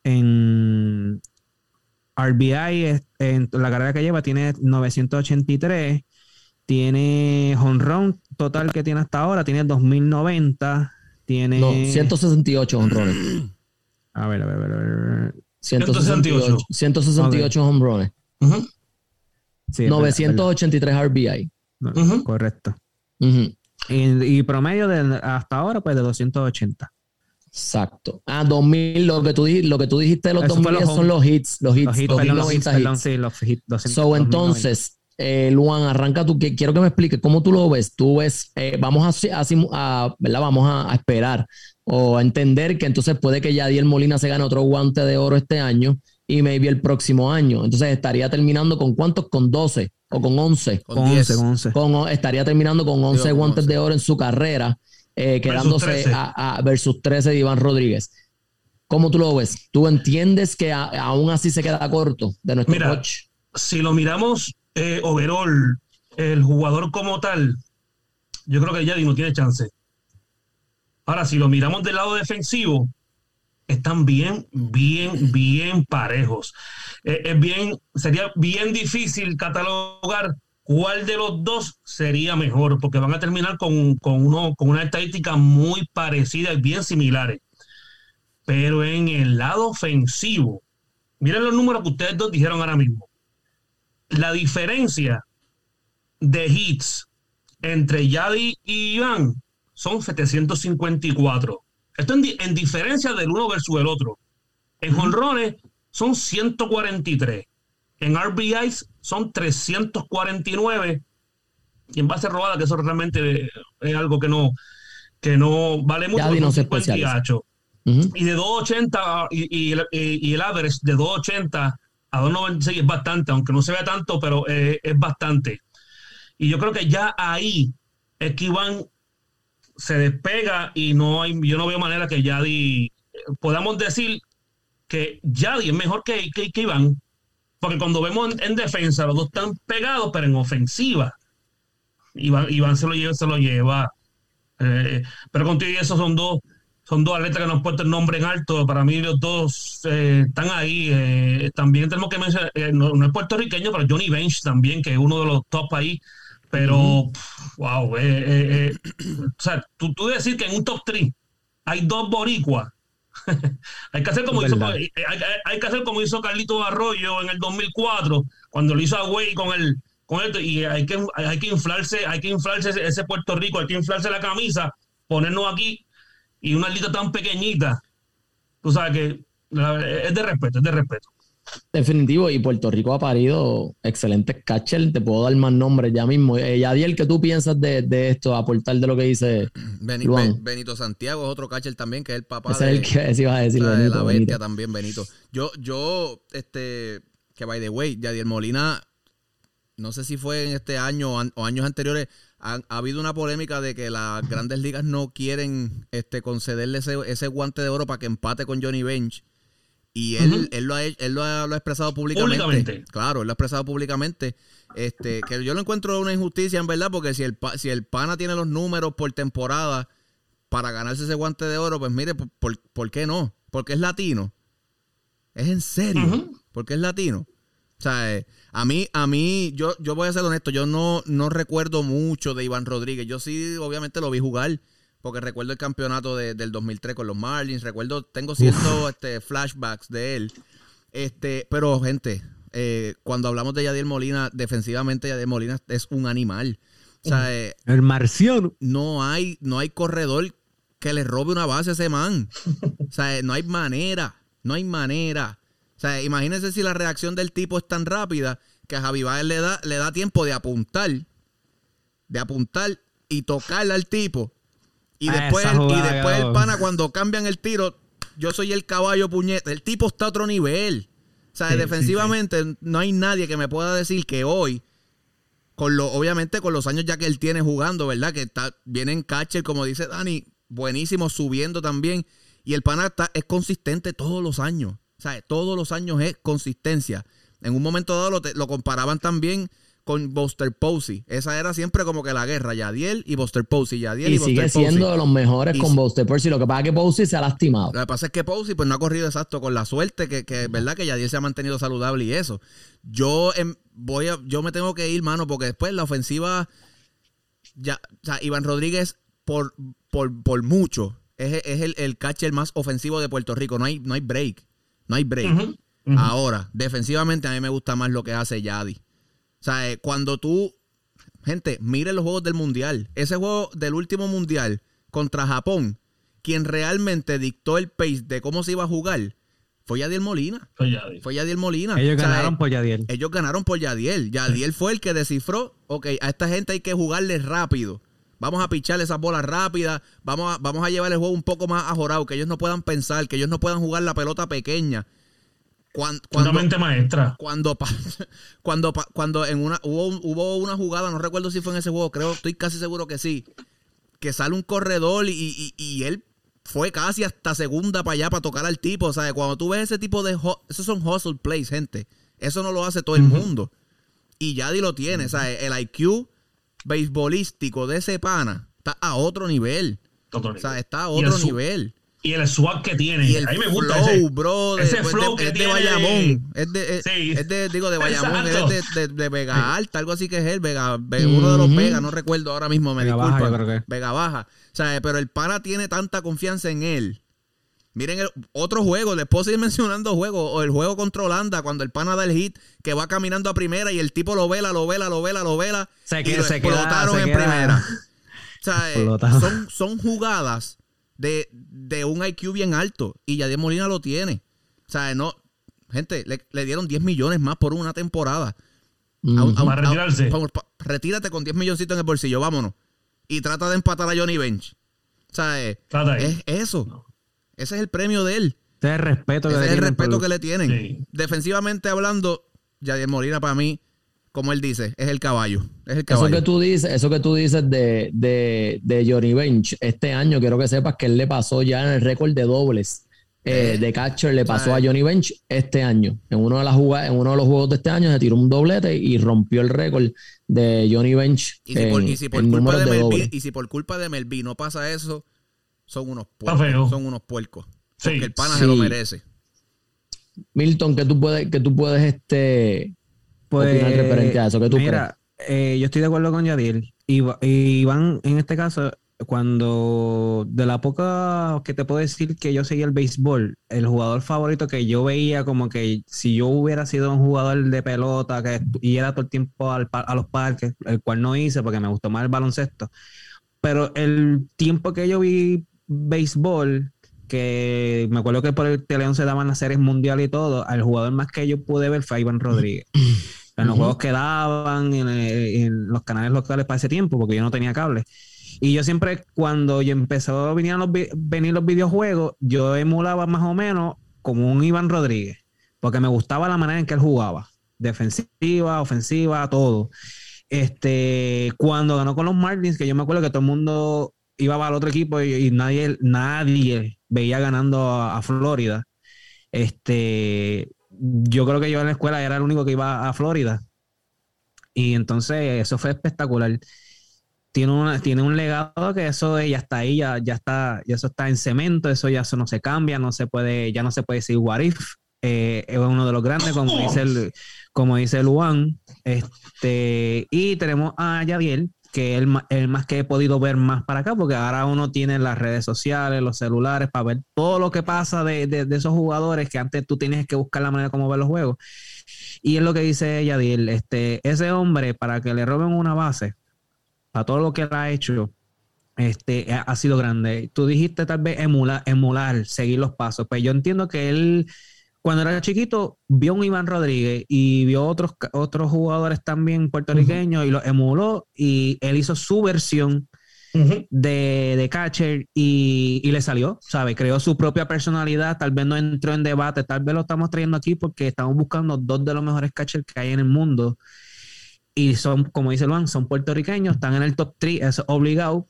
en RBI, en la carrera que lleva, tiene 983. Tiene honrón total que tiene hasta ahora, tiene 2090. Tiene. No, 168 honrones. A ver, a ver, a ver. 168. 168 honrones. 983 RBI. Correcto. Y, promedio de hasta ahora, pues de 280. Exacto. Ah, 2000, lo que tú, lo que tú dijiste de los 2000 son los hits. Los hits. Los hits, los hits, sí, los hits 200, so, entonces, eh, Luan, arranca tú. Que, quiero que me expliques cómo tú lo ves. Tú ves, eh, vamos a, a, ¿verdad? Vamos a, esperar o a entender que entonces puede que Yadiel Molina se gane otro guante de oro este año y maybe el próximo año. Entonces estaría terminando con cuántos? Con 12 o con 11. Con, 11, con 11. estaría terminando con 11 guantes de oro en su carrera, eh, quedándose a, versus 13 de Iván Rodríguez. ¿Cómo tú lo ves? ¿Tú entiendes que aún así se queda corto de nuestro Mira, Si lo miramos eh, overall, el jugador como tal, yo creo que Yadi no tiene chance. Ahora, si lo miramos del lado defensivo, están bien, bien, bien parejos. Eh, es bien, sería bien difícil catalogar cuál de los dos sería mejor, porque van a terminar con, uno, con una estadística muy parecida y bien similares. Pero en el lado ofensivo, miren los números que ustedes dos dijeron ahora mismo. La diferencia de hits entre Yadi y Iván son 754. Esto en, diferencia del uno versus el otro. En jonrones son 143. En RBIs son 349. Y en base robada, que eso realmente es algo que no, que no vale mucho. no se Y de 280 y, y, el, average de 280 a 296 es bastante, aunque no se vea tanto, pero es bastante. Y yo creo que ya ahí es que Iván se despega y no hay, yo no veo manera que Yadi podamos decir que Yadi es mejor que, que, Iván, porque cuando vemos en, defensa los dos están pegados, pero en ofensiva, Iván, Iván se lo lleva, se lo lleva. Eh, pero contigo y eso son dos, son dos atletas que nos han el nombre en alto. Para mí los dos eh, están ahí. Eh, también tenemos que mencionar, no, es puertorriqueño, pero Johnny Bench también, que es uno de los top ahí. Pero, wow, eh, eh, eh, o sea, tú, tú decir que en un top 3 hay dos boricuas. hay, que hacer como hizo, hay, que hacer como hizo Carlito Arroyo en el 2004, cuando lo hizo a Güey con el, con y hay que, hay que inflarse, hay que inflarse ese, Puerto Rico, hay que inflarse la camisa, ponernos aquí y una lista tan pequeñita. Tú sabes que es de respeto, es de respeto. Definitivo, y Puerto Rico ha parido excelentes catchers. Te puedo dar más nombres ya mismo. Eh, Yadiel, ¿qué tú piensas de, de, esto? Aportar de lo que dice Benito, Santiago es otro catcher también, que es el papá de, el que a decir, la bestia también, Benito. Yo, yo, este, que by the way, Yadiel Molina, no sé si fue en este año o años anteriores, ha, habido una polémica de que las grandes ligas no quieren este, concederle ese, ese guante de oro para que empate con Johnny Bench y él, él, lo, ha, él lo, ha, expresado públicamente. Claro, él lo ha expresado públicamente. Este, que yo lo encuentro una injusticia, en verdad, porque si el, si el pana tiene los números por temporada para ganarse ese guante de oro, pues mire, ¿por, por qué no? Porque es latino. Es en serio. Porque es latino. O sea, eh, a mí, a mí, yo, yo voy a ser honesto, yo no, no recuerdo mucho de Iván Rodríguez. Yo sí, obviamente, lo vi jugar porque recuerdo el campeonato del 2003 con los Marlins, recuerdo, tengo ciertos este, flashbacks de él. Este, pero gente, eh, cuando hablamos de Yadier Molina, defensivamente Yadier Molina es un animal. O sea, eh, el marciano. No hay, no hay corredor que le robe una base a ese man. O sea, no hay manera, no hay manera. O sea, imagínense si la reacción del tipo es tan rápida que a Javi Baez le da, le da tiempo de apuntar, de apuntar y tocarle al tipo y después, y después el pana, cuando cambian el tiro, yo soy el caballo puñete. El tipo está a otro nivel. O sea, defensivamente no hay nadie que me pueda decir que hoy, con lo, obviamente con los años ya que él tiene jugando, ¿verdad? Que está, viene en catcher, como dice Dani, buenísimo, subiendo también. Y el pana está, es consistente todos los años. O sea, todos los años es consistencia. En un momento dado lo, lo comparaban también con Buster Posey. Esa era siempre como que la guerra, Yadiel y Buster Posey. Yadiel y, y sigue siendo de los mejores con Buster Posey. Lo que pasa es que Posey se ha lastimado. Lo que pasa es que Posey pues no ha corrido exacto con la suerte, que, que verdad que Yadiel se ha mantenido saludable y eso. Yo em, voy a, yo me tengo que ir, mano, porque después la ofensiva, ya, o sea, Iván Rodríguez por, por, mucho es, el, el, catcher más ofensivo de Puerto Rico. No hay, no hay break. No hay break. Ahora, defensivamente a mí me gusta más lo que hace Yadi. O sea, eh, cuando tú, gente, mire los juegos del Mundial. Ese juego del último Mundial contra Japón, quien realmente dictó el pace de cómo se iba a jugar, fue Yadiel Molina. Fue Yadiel. Fue Yadiel Molina. Ellos ganaron por Yadiel. Ellos ganaron por Yadiel. Yadiel fue el que descifró, ok, a esta gente hay que jugarle rápido. Vamos a picharle esas bolas rápidas. Vamos a, vamos a llevar el juego un poco más ajorado. Que ellos no puedan pensar. Que ellos no puedan jugar la pelota pequeña. Cuando, mente maestra. Cuando, cuando, cuando en una, hubo, hubo una jugada, no recuerdo si fue en ese juego, creo, estoy casi seguro que sí, que sale un corredor y, él fue casi hasta segunda para allá para tocar al tipo. O sea, cuando tú ves ese tipo de... Esos son hustle plays, gente. Eso no lo hace todo el mundo. Y Yadi lo tiene. O sea, el IQ beisbolístico de ese pana está a otro nivel. O sea, está a otro nivel y el swag que tiene. Y el a mí me gusta flow, ese, bro. ese flow que es de Bayamón. Es de, sí. es de, digo, de Bayamón. Es de, de, Vega Alta, algo así que es él. Vega, uno de los Vega, no recuerdo ahora mismo, me Vega disculpa. Baja, Vega Baja. O sea, pero el pana tiene tanta confianza en él. Miren el, otro juego, les puedo seguir mencionando juegos. O el juego contra Holanda, cuando el pana da el hit, que va caminando a primera y el tipo lo vela, lo vela, lo vela, lo vela. Se y lo explotaron en primera. O sea, eh, son, son jugadas de, un IQ bien alto. Y Yadier Molina lo tiene. O sea, no. Gente, le, dieron 10 millones más por una temporada. para retirarse. retírate con 10 milloncitos en el bolsillo, vámonos. Y trata de empatar a Johnny Bench. O sea, eh, es, eso. Ese es el premio de él. Ese es el respeto, que, le el respeto que le tienen. Defensivamente hablando, Yadier Molina para mí como él dice, es el caballo. Es el caballo. Eso que tú dices, eso que tú dices de, de, de Johnny Bench, este año quiero que sepas que él le pasó ya en el récord de dobles eh, eh, de catcher, le pasó a Johnny Bench este año. En uno, de las jugadas, en uno de los juegos de este año se tiró un doblete y rompió el récord de Johnny Bench. Y si, por, y si por culpa de, Melvin, y si por culpa de Melvin no pasa eso, son unos puercos. Son unos puercos. Porque el pana se lo merece. Milton, que tú puedes, que tú puedes este pues, mira, eh, yo estoy de acuerdo con Yadiel. Y, Iván, en este caso, cuando de la poca que te puedo decir que yo seguía el béisbol, el jugador favorito que yo veía como que si yo hubiera sido un jugador de pelota que y era todo el tiempo a los parques, el cual no hice porque me gustó más el baloncesto, pero el tiempo que yo vi béisbol, que me acuerdo que por el Teleón se daban las series mundiales y todo, al jugador más que yo pude ver fue Iván Rodríguez. En los juegos que daban, en, los canales locales para ese tiempo, porque yo no tenía cable. Y yo siempre, cuando yo empezó a venir los, venir los videojuegos, yo emulaba más o menos como un Iván Rodríguez, porque me gustaba la manera en que él jugaba, defensiva, ofensiva, todo. Este, cuando ganó con los Martins, que yo me acuerdo que todo el mundo iba al otro equipo y, nadie, nadie veía ganando a, Florida. Este, yo creo que yo en la escuela era el único que iba a Florida. Y entonces eso fue espectacular. Tiene, tiene un legado que eso ya está ahí, ya, ya está, ya eso está en cemento, eso ya eso no se cambia, no se puede, ya no se puede decir what if. Eh, es uno de los grandes, como dice el, como dice Luan. Este, y tenemos a Yadiel, que es el, más que he podido ver más para acá, porque ahora uno tiene las redes sociales, los celulares, para ver todo lo que pasa de, esos jugadores que antes tú tienes que buscar la manera como ver los juegos. Y es lo que dice Yadiel, este, ese hombre, para que le roben una base, para todo lo que él ha hecho, este, ha sido grande. Tú dijiste tal vez emular, emular, seguir los pasos. Pues yo entiendo que él cuando era chiquito, vio un Iván Rodríguez y vio otros, otros jugadores también puertorriqueños y lo emuló y él hizo su versión de, de, catcher y, y, le salió, ¿sabe? Creó su propia personalidad, tal vez no entró en debate, tal vez lo estamos trayendo aquí porque estamos buscando dos de los mejores catchers que hay en el mundo y son, como dice Luan, son puertorriqueños, están en el top 3, es obligado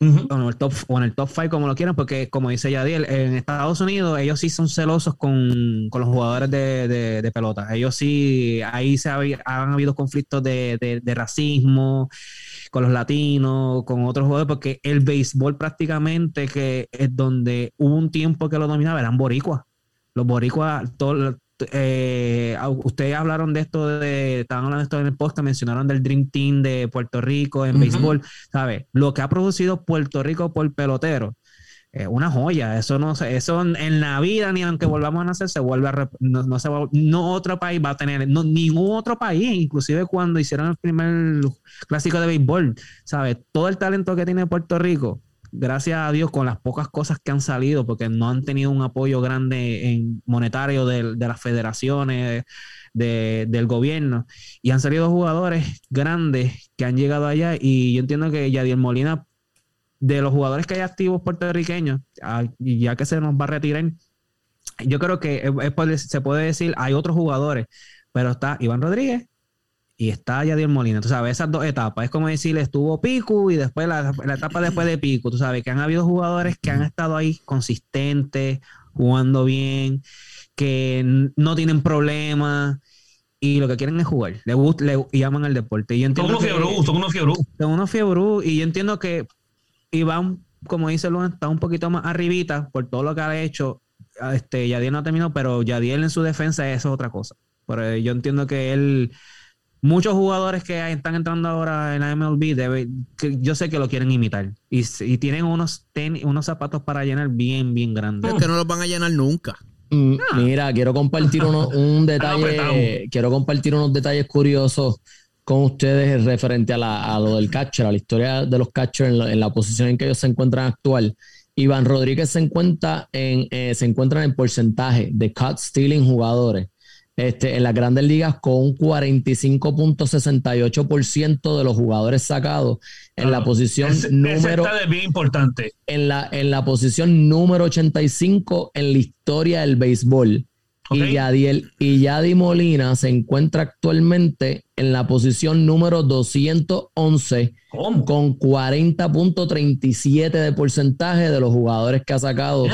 o, en el top, o en el top 5, como lo quieran, porque como dice Yadiel, en Estados Unidos ellos sí son celosos con, con los jugadores de, de, pelota. Ellos sí, ahí se han habido conflictos de, de, racismo con los latinos, con otros jugadores, porque el béisbol prácticamente que es donde hubo un tiempo que lo dominaba, eran boricuas. Los boricuas, todo, eh, ustedes hablaron de esto, de, estaban hablando de esto en el post, mencionaron del Dream Team de Puerto Rico en béisbol, ¿sabes? Lo que ha producido Puerto Rico por pelotero, es una joya, eso no eso en la vida, ni aunque volvamos a nacer, se vuelve a, no, no, se no otro país va a tener, no, ningún otro país, inclusive cuando hicieron el primer clásico de béisbol, ¿sabes? Todo el talento que tiene Puerto Rico, gracias a Dios, con las pocas cosas que han salido, porque no han tenido un apoyo grande en monetario de, las federaciones, del gobierno, y han salido jugadores grandes que han llegado allá, y yo entiendo que Yadiel Molina, de los jugadores que hay activos puertorriqueños, ya que se nos va a retirar, yo creo que se puede decir, hay otros jugadores, pero está Iván Rodríguez, y está Yadier Molina. Tú sabes, esas dos etapas. Es como decir, estuvo Pico y después la, etapa después de Pico. Tú sabes que han habido jugadores que han estado ahí consistentes, jugando bien, que no tienen problemas y lo que quieren es jugar. Le, le llaman al deporte. Y son unos fiebrú, son unos fiebrú. Son unos fiebrú. Y yo entiendo que Iván, como dice Luan, está un poquito más arribita por todo lo que ha hecho. Este, Yadier no ha terminado, pero Yadier en su defensa eso es otra cosa. Pero yo entiendo que él muchos jugadores que están entrando ahora en la MLB, debe, que yo sé que lo quieren imitar. Y, tienen unos, unos zapatos para llenar bien, bien grandes. Pero que no los van a llenar nunca. Mm, ah. Mira, quiero compartir un detalle, quiero compartir unos detalles curiosos con ustedes referente a, lo del catcher, a la historia de los catchers en la, posición en que ellos se encuentran actual. Iván Rodríguez se encuentra en, eh, se encuentra en porcentaje de cut stealing jugadores este, en las grandes ligas con un 45.68% de los jugadores sacados en la posición número bien importante. En la, en la posición número 85 en la historia del béisbol. Y, Yadiel, y Yadi Molina se encuentra actualmente en la posición número 211 con 40.37 de porcentaje de los jugadores que ha sacado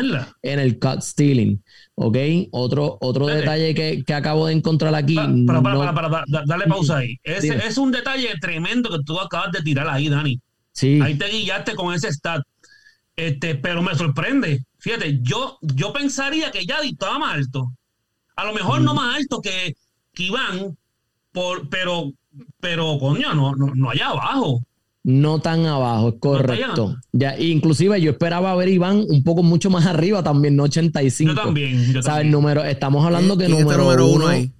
en el cut stealing. ¿Ok? Otro, otro detalle que, que, acabo de encontrar aquí. Para, para, para, dale pausa ahí. Es un detalle tremendo que tú acabas de tirar ahí, Dani. Sí. Ahí te guiaste con ese stat. Este, pero me sorprende. Fíjate, yo, yo pensaría que Yadi estaba más alto. A lo mejor no más alto que, que Iván, por, pero, pero coño, no, no, no allá abajo. No tan abajo, es correcto. ya, inclusive yo esperaba ver Iván un poco mucho más arriba también, no 85. Yo también. Yo ¿Sabes? Número, estamos hablando que número, uno, ahí?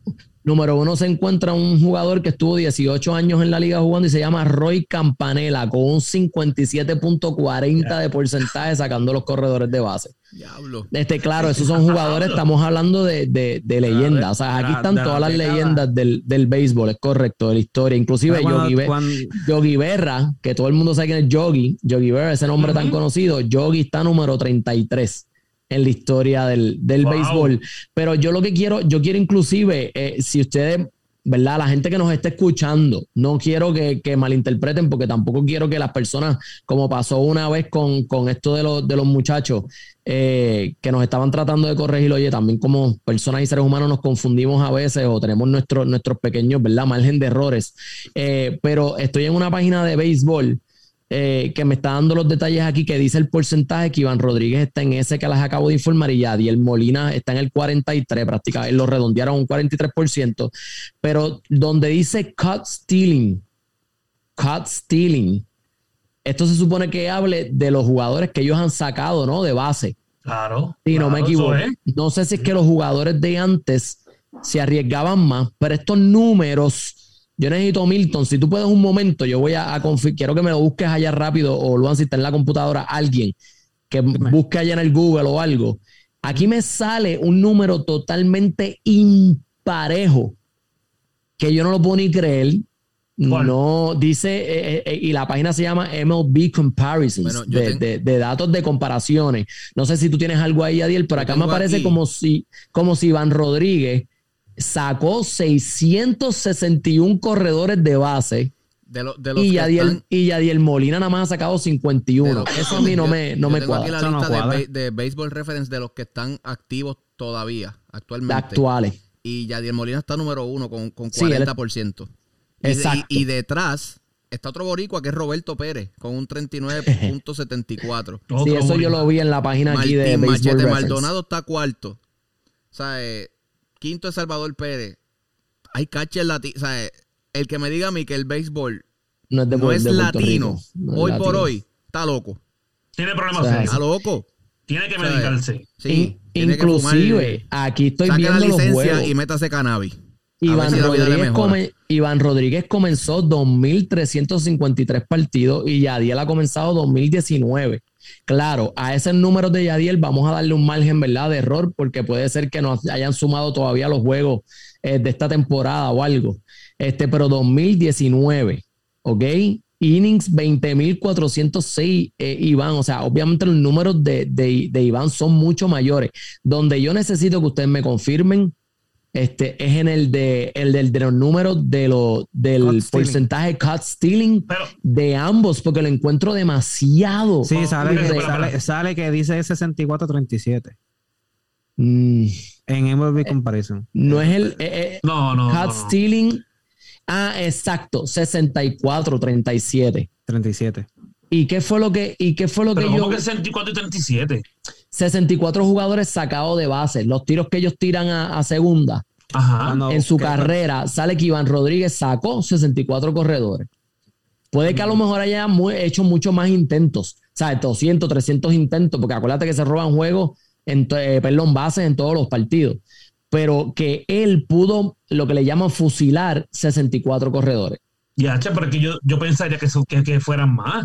Número uno se encuentra un jugador que estuvo 18 años en la liga jugando y se llama Roy Campanella con un 57.40 de porcentaje sacando los corredores de base. Diablo. Este, claro, esos son jugadores, estamos hablando de, de, leyendas. O sea, aquí están todas las leyendas del, del, béisbol, es correcto, de la historia. Inclusive Yogi, Berra, que todo el mundo sabe quién es Yogi, Yogi Berra, ese nombre tan conocido, Yogi está número 33 en la historia del, del béisbol. Pero yo lo que quiero, yo quiero inclusive, eh, si ustedes, ¿verdad? La gente que nos está escuchando, no quiero que, que, malinterpreten porque tampoco quiero que las personas, como pasó una vez con, con esto de los, de los muchachos, eh, que nos estaban tratando de corregir, oye, también como personas y seres humanos nos confundimos a veces o tenemos nuestros nuestros pequeños, ¿verdad? Margen de errores. Eh, pero estoy en una página de béisbol eh, que me está dando los detalles aquí, que dice el porcentaje que Iván Rodríguez está en ese que las acabo de informar y ya el Molina está en el 43, prácticamente lo redondearon un 43%, pero donde dice cut stealing, cut stealing, esto se supone que hable de los jugadores que ellos han sacado, ¿no? De base. Claro. Si no me equivoco. No sé si es que los jugadores de antes se arriesgaban más, pero estos números yo necesito Milton, si tú puedes un momento, yo voy a, a quiero que me lo busques allá rápido o lo si está en la computadora alguien que busque allá en el Google o algo. Aquí me sale un número totalmente imparejo que yo no lo puedo ni creer. No, dice, eh, eh, eh, y la página se llama MLB Comparisons, de, datos de comparaciones. No sé si tú tienes algo ahí, Adiel, pero acá me aparece como si, como si Iván Rodríguez sacó 661 corredores de base. De, los y, Yadiel, y Yadiel Molina nada más ha sacado 51. Eso a mí no me, no me cuadra. Aquí la lista de, de, Baseball Reference de los que están activos todavía, actualmente. actuales. Y Yadiel Molina está número uno con, con 40%. Exacto. y, detrás está otro boricua que es Roberto Pérez con un 39.74. sí, eso yo lo vi en la página aquí de Baseball Machete Maldonado está cuarto. O sea, eh, Quinto es Salvador Pérez. Hay catcher latino. O sea, el que me diga a mí que el béisbol no es, latino, hoy por hoy, está loco. Tiene problemas serios. Está loco. Tiene que medicarse. Sí. inclusive, aquí estoy viendo la licencia los juegos. y métase cannabis. Iván Rodríguez, Iván Rodríguez comenzó 2.353 partidos y Yadiel ha comenzado 2019. Claro, a ese número de Yadiel vamos a darle un margen, ¿verdad? De error, porque puede ser que nos hayan sumado todavía los juegos eh, de esta temporada o algo. Este, pero 2019, ¿ok? Innings 20.406, eh, Iván. O sea, obviamente los números de, de Iván son mucho mayores. Donde yo necesito que ustedes me confirmen este, es en el de, el del, de los números de lo, del porcentaje cut stealing de ambos, porque lo encuentro demasiado. Sí, sale, que, sale, que dice 64-37. Mm. En MLB Comparison. No es el eh, eh, no, no, cut stealing. Ah, exacto, 64-37. 37. ¿Y qué fue lo que, y qué fue lo que yo. que 64 y 37? 64 jugadores sacados de base. Los tiros que ellos tiran a, segunda. Ajá, en su carrera sale que Iván Rodríguez sacó 64 corredores. Puede que a lo mejor haya hecho mucho más intentos. O sea, 200, 300 intentos, porque acuérdate que se roban juegos, en, eh, perdón, bases en todos los partidos. Pero que él pudo, lo que le llaman fusilar 64 corredores. Ya, pero que yo, yo pensaría que, que, que fueran más.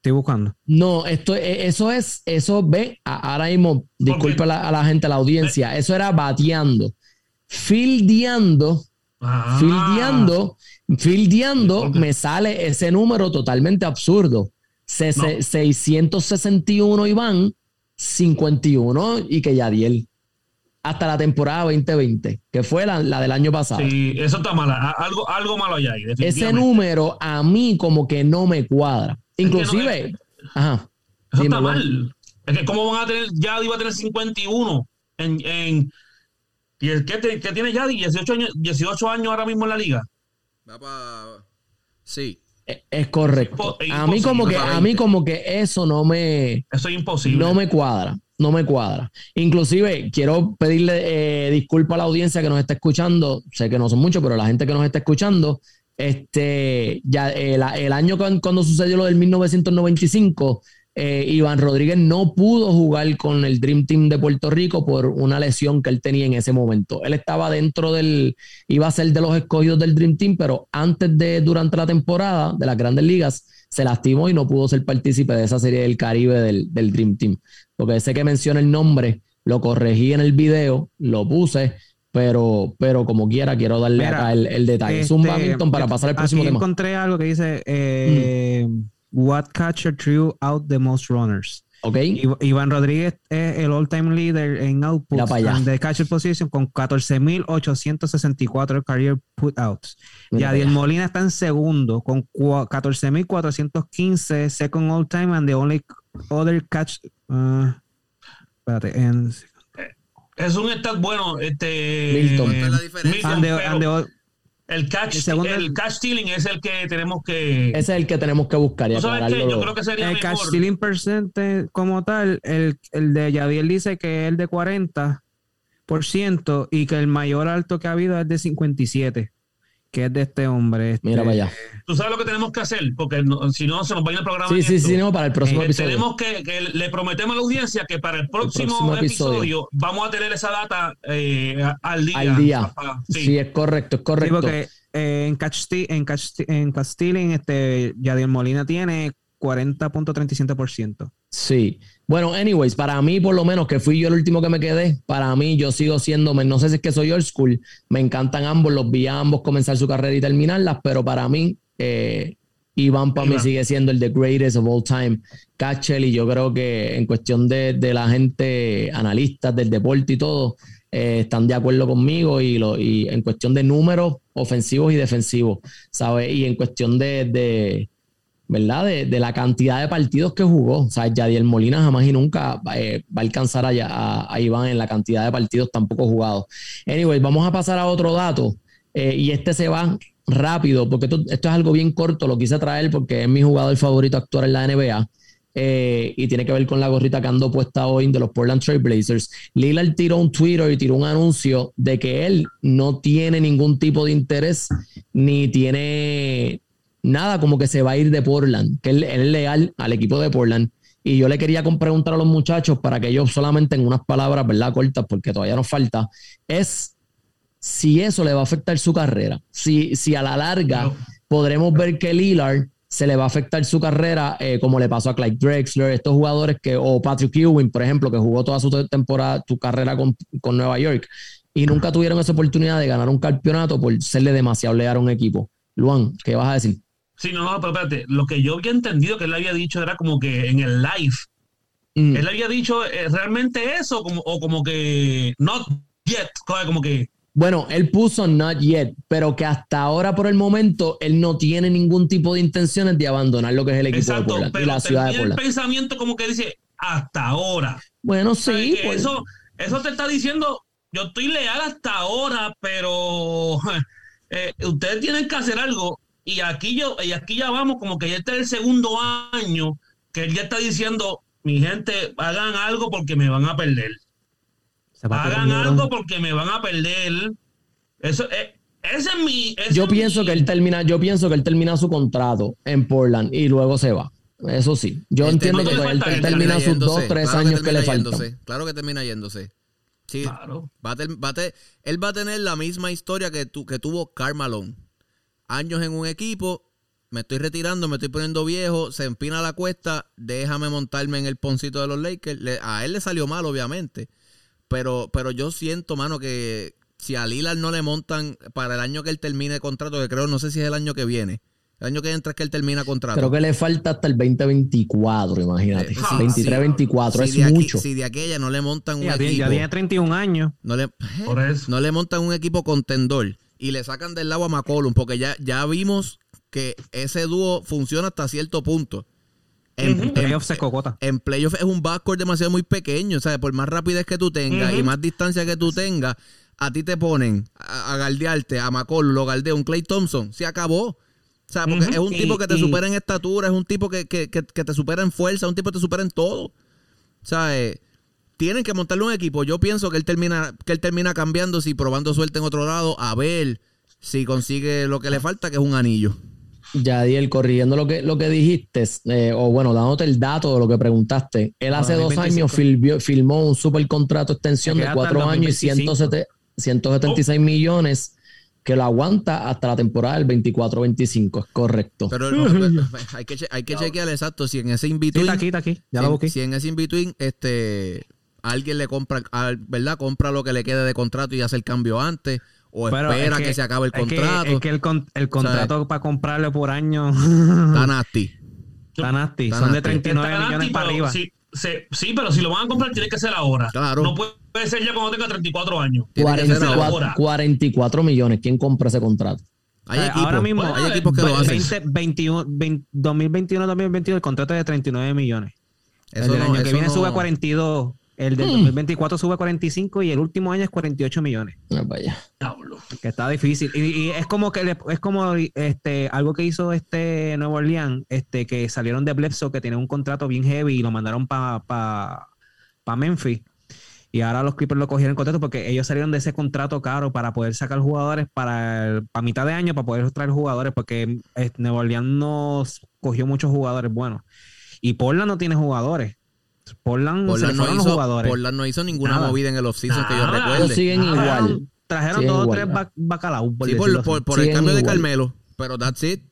Estoy buscando. No, esto, e, eso es, eso ve, ahora mismo, disculpa a la, gente, a la audiencia, eso era bateando, fildeando, ah. fildeando, fildeando, me sale ese número totalmente absurdo. 661 Iván, 51 y que Yadiel. Hasta la temporada 2020, que fue la, del año pasado. Sí, eso está mal. Algo, algo malo hay ahí. Ese número a mí como que no me cuadra. Inclusive, ajá. Eso está mal. Es que cómo van a tener, ya iba a tener 51 en, en ¿y el que, tiene ya 18 años, 18 años ahora mismo en la liga? Va para sí. E, es, correcto. a mí como que a mí como que eso no me Eso es imposible. No me cuadra, no me cuadra. Inclusive quiero pedirle eh, disculpas a la audiencia que nos está escuchando, sé que no son muchos, pero la gente que nos está escuchando este, ya el, año cuando, sucedió lo del 1995, eh, Iván Rodríguez no pudo jugar con el Dream Team de Puerto Rico por una lesión que él tenía en ese momento. Él estaba dentro del, iba a ser de los escogidos del Dream Team, pero antes de, durante la temporada de las grandes ligas, se lastimó y no pudo ser partícipe de esa serie del Caribe del, del Dream Team. Porque ese que menciona el nombre, lo corregí en el video, lo puse pero, pero como quiera, quiero darle acá el, detalle. es un este, badminton para pasar al próximo aquí encontré algo que dice eh, What catcher threw out the most runners. Okay. Iván Rodríguez es el all-time leader en output de catcher position con 14.864 career putouts. Yadiel Molina está en segundo con 14.415 second all-time and the only other catch. Uh, espérate, en es un stat bueno, este. Milton. el catch, el, catch stealing es el que tenemos que. Ese es el que tenemos que buscar. Yo creo que sería el catch stealing percent como tal, el, el de Yadiel dice que es el de 40% y que el mayor alto que ha habido es de 57 que es de este hombre. Mira para allá. Tú sabes lo que tenemos que hacer, porque si no se nos va a ir el programa. Sí, sí, sí, no, para el próximo eh, episodio. Tenemos que, le prometemos a la audiencia que para el próximo, episodio, vamos a tener esa data eh, al día. Al día. sí. es correcto, es correcto. Sí, porque eh, en Catch en Catch en Castilling, este Yadier Molina tiene 40.37%. Sí. Bueno, anyways, para mí, por lo menos, que fui yo el último que me quedé, para mí yo sigo siendo, no sé si es que soy old school, me encantan ambos, los vi a ambos comenzar su carrera y terminarlas, pero para mí, eh, Iván para mí sigue siendo el the greatest of all time catcher y yo creo que en cuestión de, la gente, analistas del deporte y todo, eh, están de acuerdo conmigo y, lo, y en cuestión de números ofensivos y defensivos, ¿sabes? Y en cuestión de ¿verdad? De, la cantidad de partidos que jugó. O sea, Yadiel Molina jamás y nunca eh, va a alcanzar a, Iván en la cantidad de partidos tampoco jugados. Anyway, vamos a pasar a otro dato. Eh, y este se va rápido, porque esto, es algo bien corto, lo quise traer porque es mi jugador favorito actual en la NBA. Eh, y tiene que ver con la gorrita que ando puesta hoy de los Portland Trail Blazers. Lillard tiró un Twitter y tiró un anuncio de que él no tiene ningún tipo de interés ni tiene nada como que se va a ir de Portland, que él, es leal al equipo de Portland. Y yo le quería preguntar a los muchachos para que ellos solamente en unas palabras, ¿verdad? Cortas, porque todavía nos falta, es si eso le va a afectar su carrera. Si, si a la larga podremos ver que Lillard se le va a afectar su carrera, eh, como le pasó a Clyde Drexler, estos jugadores que, o Patrick Ewing, por ejemplo, que jugó toda su temporada, tu carrera con, con Nueva York, y nunca tuvieron esa oportunidad de ganar un campeonato por serle demasiado leal a un equipo. Luan, ¿qué vas a decir? Sí, no, no, pero espérate. Lo que yo había entendido que él había dicho era como que en el live. Mm. Él había dicho eh, realmente eso, como, o como que not yet, como que. Bueno, él puso not yet, pero que hasta ahora, por el momento, él no tiene ningún tipo de intenciones de abandonar lo que es el equipo de Portland y la ciudad de Portland. el pensamiento como que dice hasta ahora. Bueno, sí. Pues. Eso, eso te está diciendo, yo estoy leal hasta ahora, pero eh, ustedes tienen que hacer algo y aquí yo, y aquí ya vamos, como que ya está el segundo año que él ya está diciendo, mi gente, hagan algo porque me van a perder. Hagan algo porque me van a perder. Eso, eh, ese es mi. yo pienso que él termina, yo pienso que él termina su contrato en Portland y luego se va. Eso sí. Yo entiendo que él, termina sus dos, tres años que, le faltan. Claro que termina yéndose. Sí, claro. va él va a tener la misma historia que, tu, que tuvo Carmalone años en un equipo, me estoy retirando, me estoy poniendo viejo, se empina la cuesta, déjame montarme en el poncito de los Lakers. a él le salió mal, obviamente. Pero, pero yo siento, mano, que si a Lillard no le montan para el año que él termine el contrato, que creo, no sé si es el año que viene. El año que entra es que él termina contrato. Creo que le falta hasta el 2024, imagínate. 23-24, es mucho. Si de aquella no le montan un equipo. Ya tiene 31 años. No le, no le montan un equipo contendor y le sacan del lado a McCollum, porque ya, ya vimos que ese dúo funciona hasta cierto punto. En, playoff se cocota. En playoff es un backcourt demasiado muy pequeño. O sea, por más rapidez que tú tengas y más distancia que tú tengas, a ti te ponen a, galdearte, a McCollum, lo galdea un Clay Thompson. Se acabó. O sea, porque es un tipo que te supera en estatura, es un tipo que, te supera en fuerza, es un tipo que te supera en todo. O sea, eh, tienen que montarle un equipo. Yo pienso que él termina, que él termina cambiando, si probando suerte en otro lado, a ver si consigue lo que le falta, que es un anillo. Yadiel, corrigiendo lo que, lo que dijiste, eh, o bueno, dándote el dato de lo que preguntaste, él hace dos años filmó un super contrato extensión de cuatro años y 176 millones que lo aguanta hasta la temporada del 24-25, es correcto. Pero hay que, hay que chequear exacto si en ese in-between. aquí, aquí. Ya si, si, en ese in-between, este, alguien le compra, ¿verdad? Compra lo que le quede de contrato y hace el cambio antes. O espera que, se acabe el contrato. es que el, el contrato para comprarle por año. Está nasty. Está nasty. Son de 39 millones para arriba. Sí, sí, pero si lo van a comprar, tiene que ser ahora. Claro. No puede ser ya cuando tenga 34 años. 44, 44 millones. ¿Quién compra ese contrato? Hay eh, equipos, ahora mismo, hay equipos que lo hacen. 2021-2022, el contrato es de 39 millones. el año que viene sube a 42. El del 2024 hmm. sube a 45 y el último año es 48 millones. No, vaya. Que está difícil. Y, es como que es como este algo que hizo este Nuevo Orleans, este, que salieron de Bledsoe, que tiene un contrato bien heavy y lo mandaron para pa, pa Memphis. Y ahora los Clippers lo cogieron en contrato porque ellos salieron de ese contrato caro para poder sacar jugadores para, para mitad de año, para poder traer jugadores, porque eh, Nuevo Orleans no cogió muchos jugadores buenos. Y Portland no tiene jugadores. Portland, no hizo, jugadores. Portland no hizo ninguna movida en el offseason que yo recuerde. Siguen igual. Trajeron dos o tres bacalaos. sí, por, el cambio de Carmelo. Pero that's it.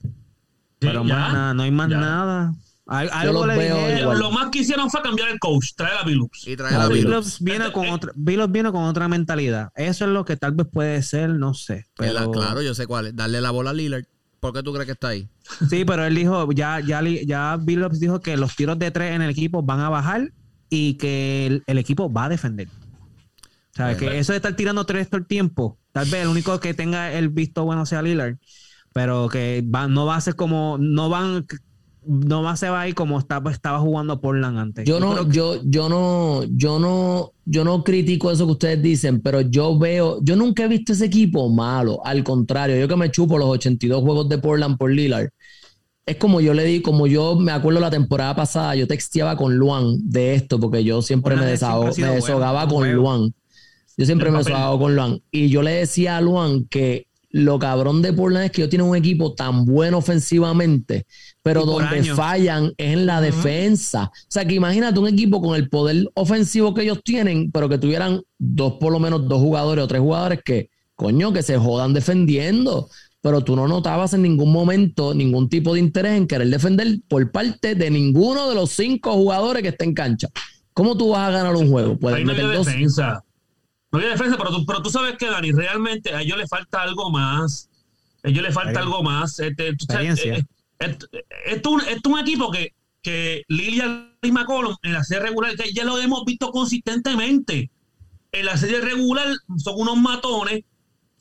Pero más no hay más nada. Algo le lo más que hicieron fue cambiar el coach, traer a Billups. Y traer a Billups. viene con otra, Billups viene con otra mentalidad. Eso es lo que tal vez puede ser, no sé. Pero... Claro, yo sé cuál es. Darle la bola a Lillard. ¿Por qué tú crees que está ahí? Sí, pero él dijo, ya, ya, ya Billups dijo que los tiros de tres en el equipo van a bajar y que el, equipo va a defender. O sea, que eso de estar tirando tres todo el tiempo, tal vez el único que tenga el visto bueno sea Lillard, pero que no va a ser como, no van, no va a ahí como estaba, estaba jugando Portland antes. Yo no, yo, yo no, yo no, yo no critico eso que ustedes dicen, pero yo veo, yo nunca he visto ese equipo malo, al contrario, yo que me chupo los 82 juegos de Portland por Lillard es como yo le di, como yo me acuerdo la temporada pasada, yo texteaba con Luan de esto, porque yo siempre me, desahogaba con Luan. Yo siempre me desahogaba con Luan. Y yo le decía a Luan que lo cabrón de Portland es que yo tienen un equipo tan bueno ofensivamente, pero donde fallan es en la defensa. O sea, que imagínate un equipo con el poder ofensivo que ellos tienen, pero que tuvieran dos, por lo menos dos jugadores o tres jugadores que, coño, que se jodan defendiendo pero tú no notabas en ningún momento ningún tipo de interés en querer defender por parte de ninguno de los cinco jugadores que estén en cancha. ¿Cómo tú vas a ganar un juego? Puedes no hay defensa. No hay defensa, pero tú, pero tú sabes que, Dani, realmente a ellos le falta algo más. A ellos le falta algo más. Este, eh, eh, esto, es un equipo que, que Lilia y McCollum en la serie regular, que ya lo hemos visto consistentemente. En la serie regular son unos matones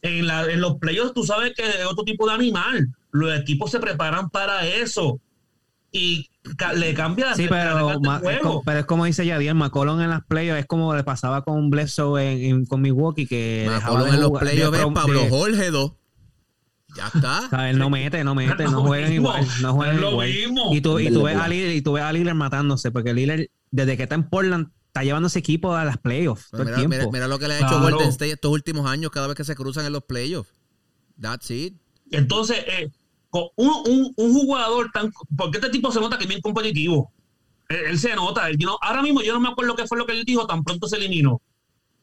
en, los playoffs tú sabes que es otro tipo de animal. Los equipos se preparan para eso. Y le cambia sí, pero, es como, pero es como dice Yadier, McCollum en las playoffs es como le pasaba con Bledsoe en, con Milwaukee que McCollum en los playoffs es Pablo Jorge 2 ya está. él no mete, no mete, no juegan igual. No juegan igual. Y tú, y, tú ves a Lillard, y tú ves a Lillard matándose, porque Lillard, desde que está en Portland, está llevando ese equipo a las playoffs. Todo mira, el tiempo. Mira, lo que le ha hecho Golden State estos últimos años, cada vez que se cruzan en los playoffs. That's it. Entonces, eh, un, un, jugador tan. Porque este tipo se nota que es bien competitivo. Él, se nota. Él, ahora mismo yo no me acuerdo qué fue lo que él dijo, tan pronto se eliminó.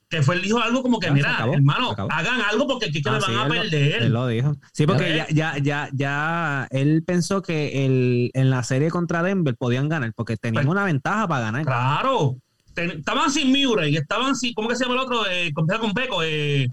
Que fue, él dijo algo como que, mira, hermano, hagan algo porque aquí que me ah, van a perder. Él lo dijo. Sí, porque ya, ya, ya, ya, él pensó que el, en la serie contra Denver podían ganar, porque tenían pues una ventaja para ganar. Claro, estaban sin Murray, estaban sin, ¿cómo que se llama el otro? Eh, con, Peco. Eh.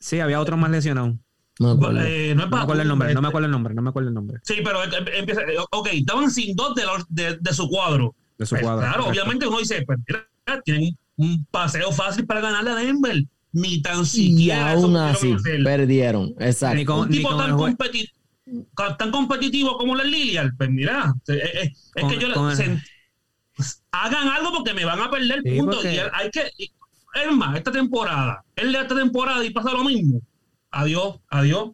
Sí, había otro más lesionado. No, eh, no, me acuerdo el nombre, no me acuerdo el nombre, no me acuerdo el nombre. Sí, pero em, empieza, ok, estaban sin dos de, los, de, su cuadro. De su pues, cuadro. Claro, obviamente uno dice, pues mira, tienen un paseo fácil para ganarle a Denver. Ni tan siquiera. Y aún así, perdieron. Exacto. un tipo tan, tan, competitivo como la Lilial, pues mira, es, que yo hagan algo porque me van a perder puntos. Y hay que, es más, esta temporada, él de esta temporada y pasa lo mismo. Adiós, adiós.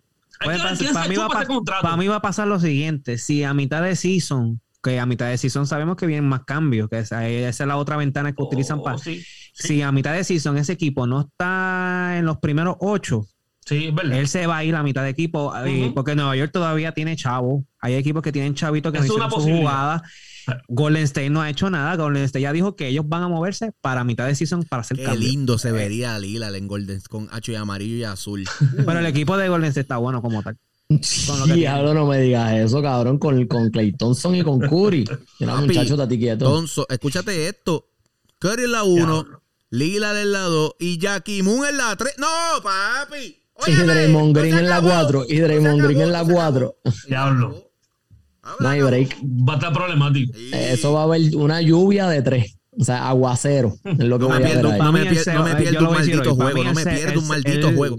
para, mí va a pasar lo siguiente: si a mitad de season, que a mitad de season sabemos que vienen más cambios, que esa, es la otra ventana que utilizan oh, para. Si a mitad de season ese equipo no está en los primeros ocho, Sí, verdad. Él se va a ir a mitad de equipo, porque Nueva York todavía tiene chavo. Hay equipos que tienen chavitos que no hicieron su jugada. Golden State no ha hecho nada. Golden State ya dijo que ellos van a moverse para mitad de season para hacer Qué lindo se vería Lila en Golden con H y amarillo y azul. Pero el equipo de Golden State está bueno como tal. Diablo, no me digas eso, cabrón, con, con Clay Thompson y con Curry. Mira, muchacho, quieto. escúchate esto. Curry en la 1, Lila en la 2 y Jackie Moon en la 3. ¡No, papi! Y Draymond Green en la 4. Y Draymond Green en la 4. Diablo. No hay break. Va a estar problemático. Eso va a haber una lluvia de 3. O sea, aguacero. Es lo que no, voy me pierdo, no, me pierdo, no me pierdo un maldito juego. No me pierdo un maldito juego.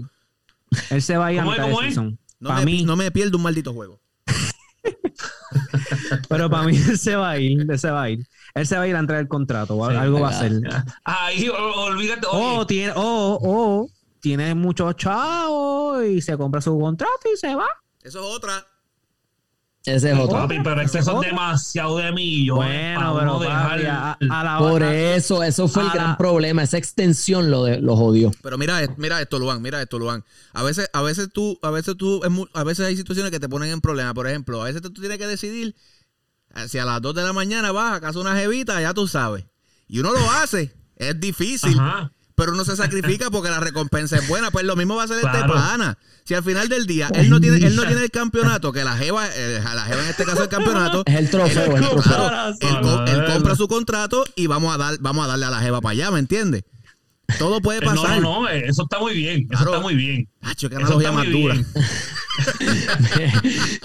Él se va a ir a mitad de season. No, me, mí, no me pierdo un maldito juego. Pero para mí él se va a ir, él se va a ir. Él se va a ir a entrar el contrato, algo va a hacer. Ahí, olvídate. O tiene, o, o tiene muchos chavos y se compra su contrato y se va. Eso es otra. Ese es otro. pero eso es demasiado de mí. Bueno, pero dejar Por eso, eso fue el gran problema. Esa extensión lo, de, lo jodió. Pero mira, mira esto, Luan, mira esto, Luan. A veces, a veces tú, a veces tú, a veces hay situaciones que te ponen en problema. Por ejemplo, a veces tú tienes que decidir eh, si a las 2 de la mañana vas a casa una jevita, ya tú sabes. Y uno lo hace. Es difícil. Pero uno se sacrifica porque la recompensa es buena. Pues lo mismo va a ser este pana. Si al final del día él no tiene, él no tiene el campeonato, que la Jeva, eh, la Jeva en este caso el campeonato. Es el trofeo, el trofeo. él, compra su contrato y vamos a dar, vamos a darle a la Jeva para allá, ¿me entiendes? Todo puede pasar. No, no, eso está muy bien. Eso está muy bien. Hacho, qué analogía más dura.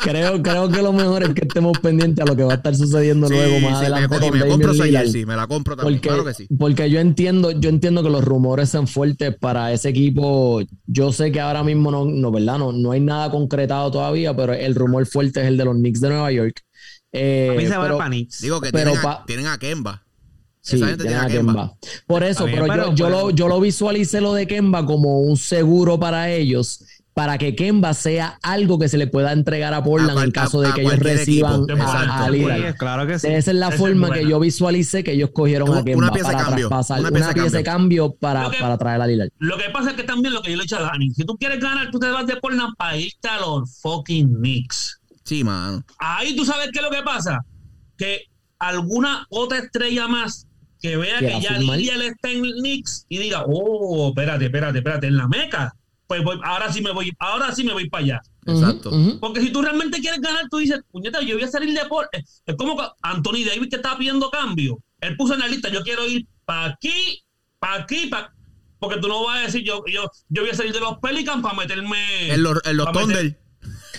creo, creo que lo mejor es que estemos pendientes a lo que va a estar sucediendo luego más adelante. Me, me compro sí, me la compro también. Porque, claro que sí. Porque yo entiendo, yo entiendo que los rumores sean fuertes para ese equipo. Yo sé que ahora mismo no, no ¿verdad? No, no hay nada concretado todavía, pero el rumor fuerte es el de los Knicks de Nueva York. Eh, a mí se pero, va Knicks. Digo que tienen, a, tienen a Kemba. Sí, a Kemba. Por eso, pero, yo, yo, lo, yo lo visualicé lo de Kemba como un seguro para ellos, para que Kemba sea algo que se le pueda entregar a Portland en caso de que ellos reciban a, a Claro que sí. Esa es la forma que yo visualicé que ellos cogieron a Kemba para cambio, traspasar una pieza, de cambio para, para traer a Lillard. Lo que pasa es que también lo que yo le he dicho a Dani, si tú quieres ganar, tú te vas de Portland para irte a los fucking Knicks. Sí, mano. Ahí tú sabes qué es lo que pasa, que alguna otra estrella más que vea que ya Lilian está en Knicks y diga, oh, espérate, espérate, espérate, en la meca. Pues voy, ahora sí me voy, ahora sí me voy para allá. Exacto. Porque si tú realmente quieres ganar, tú dices, puñeta, yo voy a salir de por. Es como Anthony Davis que estaba pidiendo cambio. Él puso en la lista, yo quiero ir para aquí, para aquí, para. Porque tú no vas a decir, yo, yo, yo voy a salir de los Pelicans para meterme. En los, en los Thunder.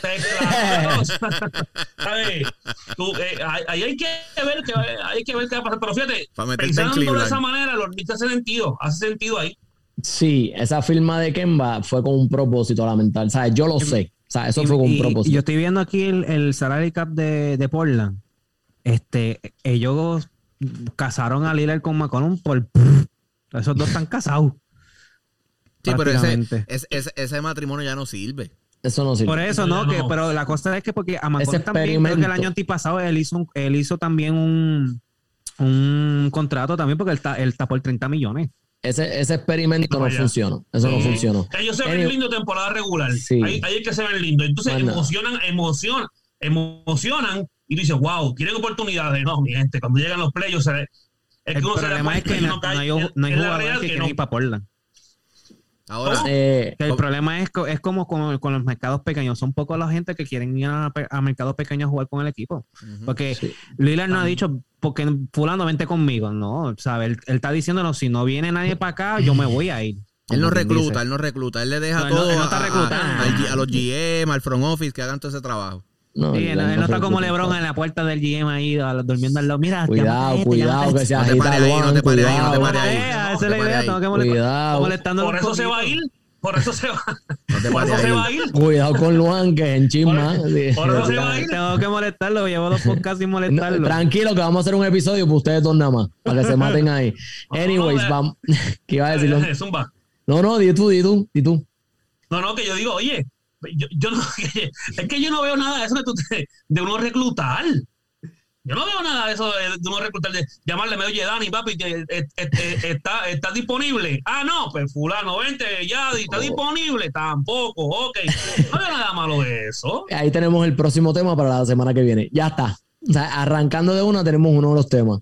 Tú, eh, ahí hay que ver que hay que ver qué va a pasar. Pero fíjate, pensando de esa manera, los Knicks hace sentido, hace sentido ahí. Sí, esa firma de Kemba fue con un propósito lamentable. O sea, yo lo sé. O sea, eso fue con un propósito. yo estoy viendo aquí el, el salary cap de, de Portland. Este, ellos casaron a Lillard con McCollum por esos dos están casados. Sí, pero ese, ese, ese, matrimonio ya no sirve. Eso no sirve. Por eso, no, que, pero la cosa es que porque a McCollum también, creo que el año antipasado él hizo, él hizo también un, un contrato también porque él está, él está por 30 millones. Ese, ese experimento no funcionó. Eso no funcionó. Ellos se ven lindo temporada regular. Sí. Ahí, ahí, es que se ven lindo. Entonces emocionan, emocionan, emocionan y dicen, wow, quieren oportunidades. No, mi gente, cuando llegan los playoffs, es que uno se da es que no, no, hay, no hay jugadores que, que quieren ir para Portland. Ahora, eh, el problema es, es como con, con, los mercados pequeños. Son pocos la gente que quieren ir a, mercados pequeños a jugar con el equipo. Porque Lillard no ha dicho, porque fulano vente conmigo. No, ¿sabe? Él, él, está diciéndonos, si no viene nadie para acá, yo me voy a ir. Él no recluta, él no recluta. Él le deja todo a, los GM, al front office, que hagan todo ese trabajo. No, sí, él, no, está como Lebron en la puerta del GM ahí durmiendo al lado. Mira, cuidado, cuidado, que se agita el No te pares ahí, no te pares ahí. Esa es la idea, tengo que molestar. Molestando Por eso se va a ir. Por eso se va, por eso se va a ir. Cuidado con Luan, que es en chisma. Por, eso se va a ir. Tengo que molestarlo. Llevo dos podcasts sin molestarlo. tranquilo, que vamos a hacer un episodio para ustedes dos nada más. Para que se maten ahí. Anyways, vamos. ¿Qué iba a decir? No, no, di tú, di tú, di tú. No, no, que yo digo, oye, yo, yo no, es que yo no veo nada de eso de, de uno reclutar. Yo no veo nada de eso de, uno reclutar, de llamarle, me oye, Dani, papi, que está, está disponible. Ah, no, pues fulano, vente, ya, está oh. disponible. Tampoco, ok. No veo nada malo de eso. Ahí tenemos el próximo tema para la semana que viene. Ya está. O sea, arrancando de una tenemos uno de los temas.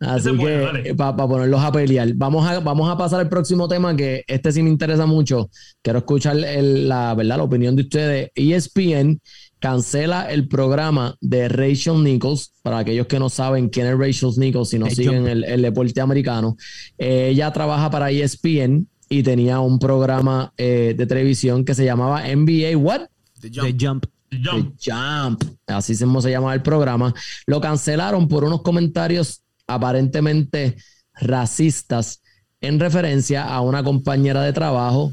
Así que para ponerlos a pelear. Vamos a, vamos a pasar al próximo tema que este sí me interesa mucho. Quiero escuchar la, ¿verdad? la opinión de ustedes. ESPN cancela el programa de Rachel Nichols. Para aquellos que no saben quién es Rachel Nichols, si no siguen el, deporte americano, eh, ella trabaja para ESPN y tenía un programa eh, de televisión que se llamaba NBA What? The Jump. The Jump. Así se llama el programa. Lo cancelaron por unos comentarios aparentemente racistas en referencia a una compañera de trabajo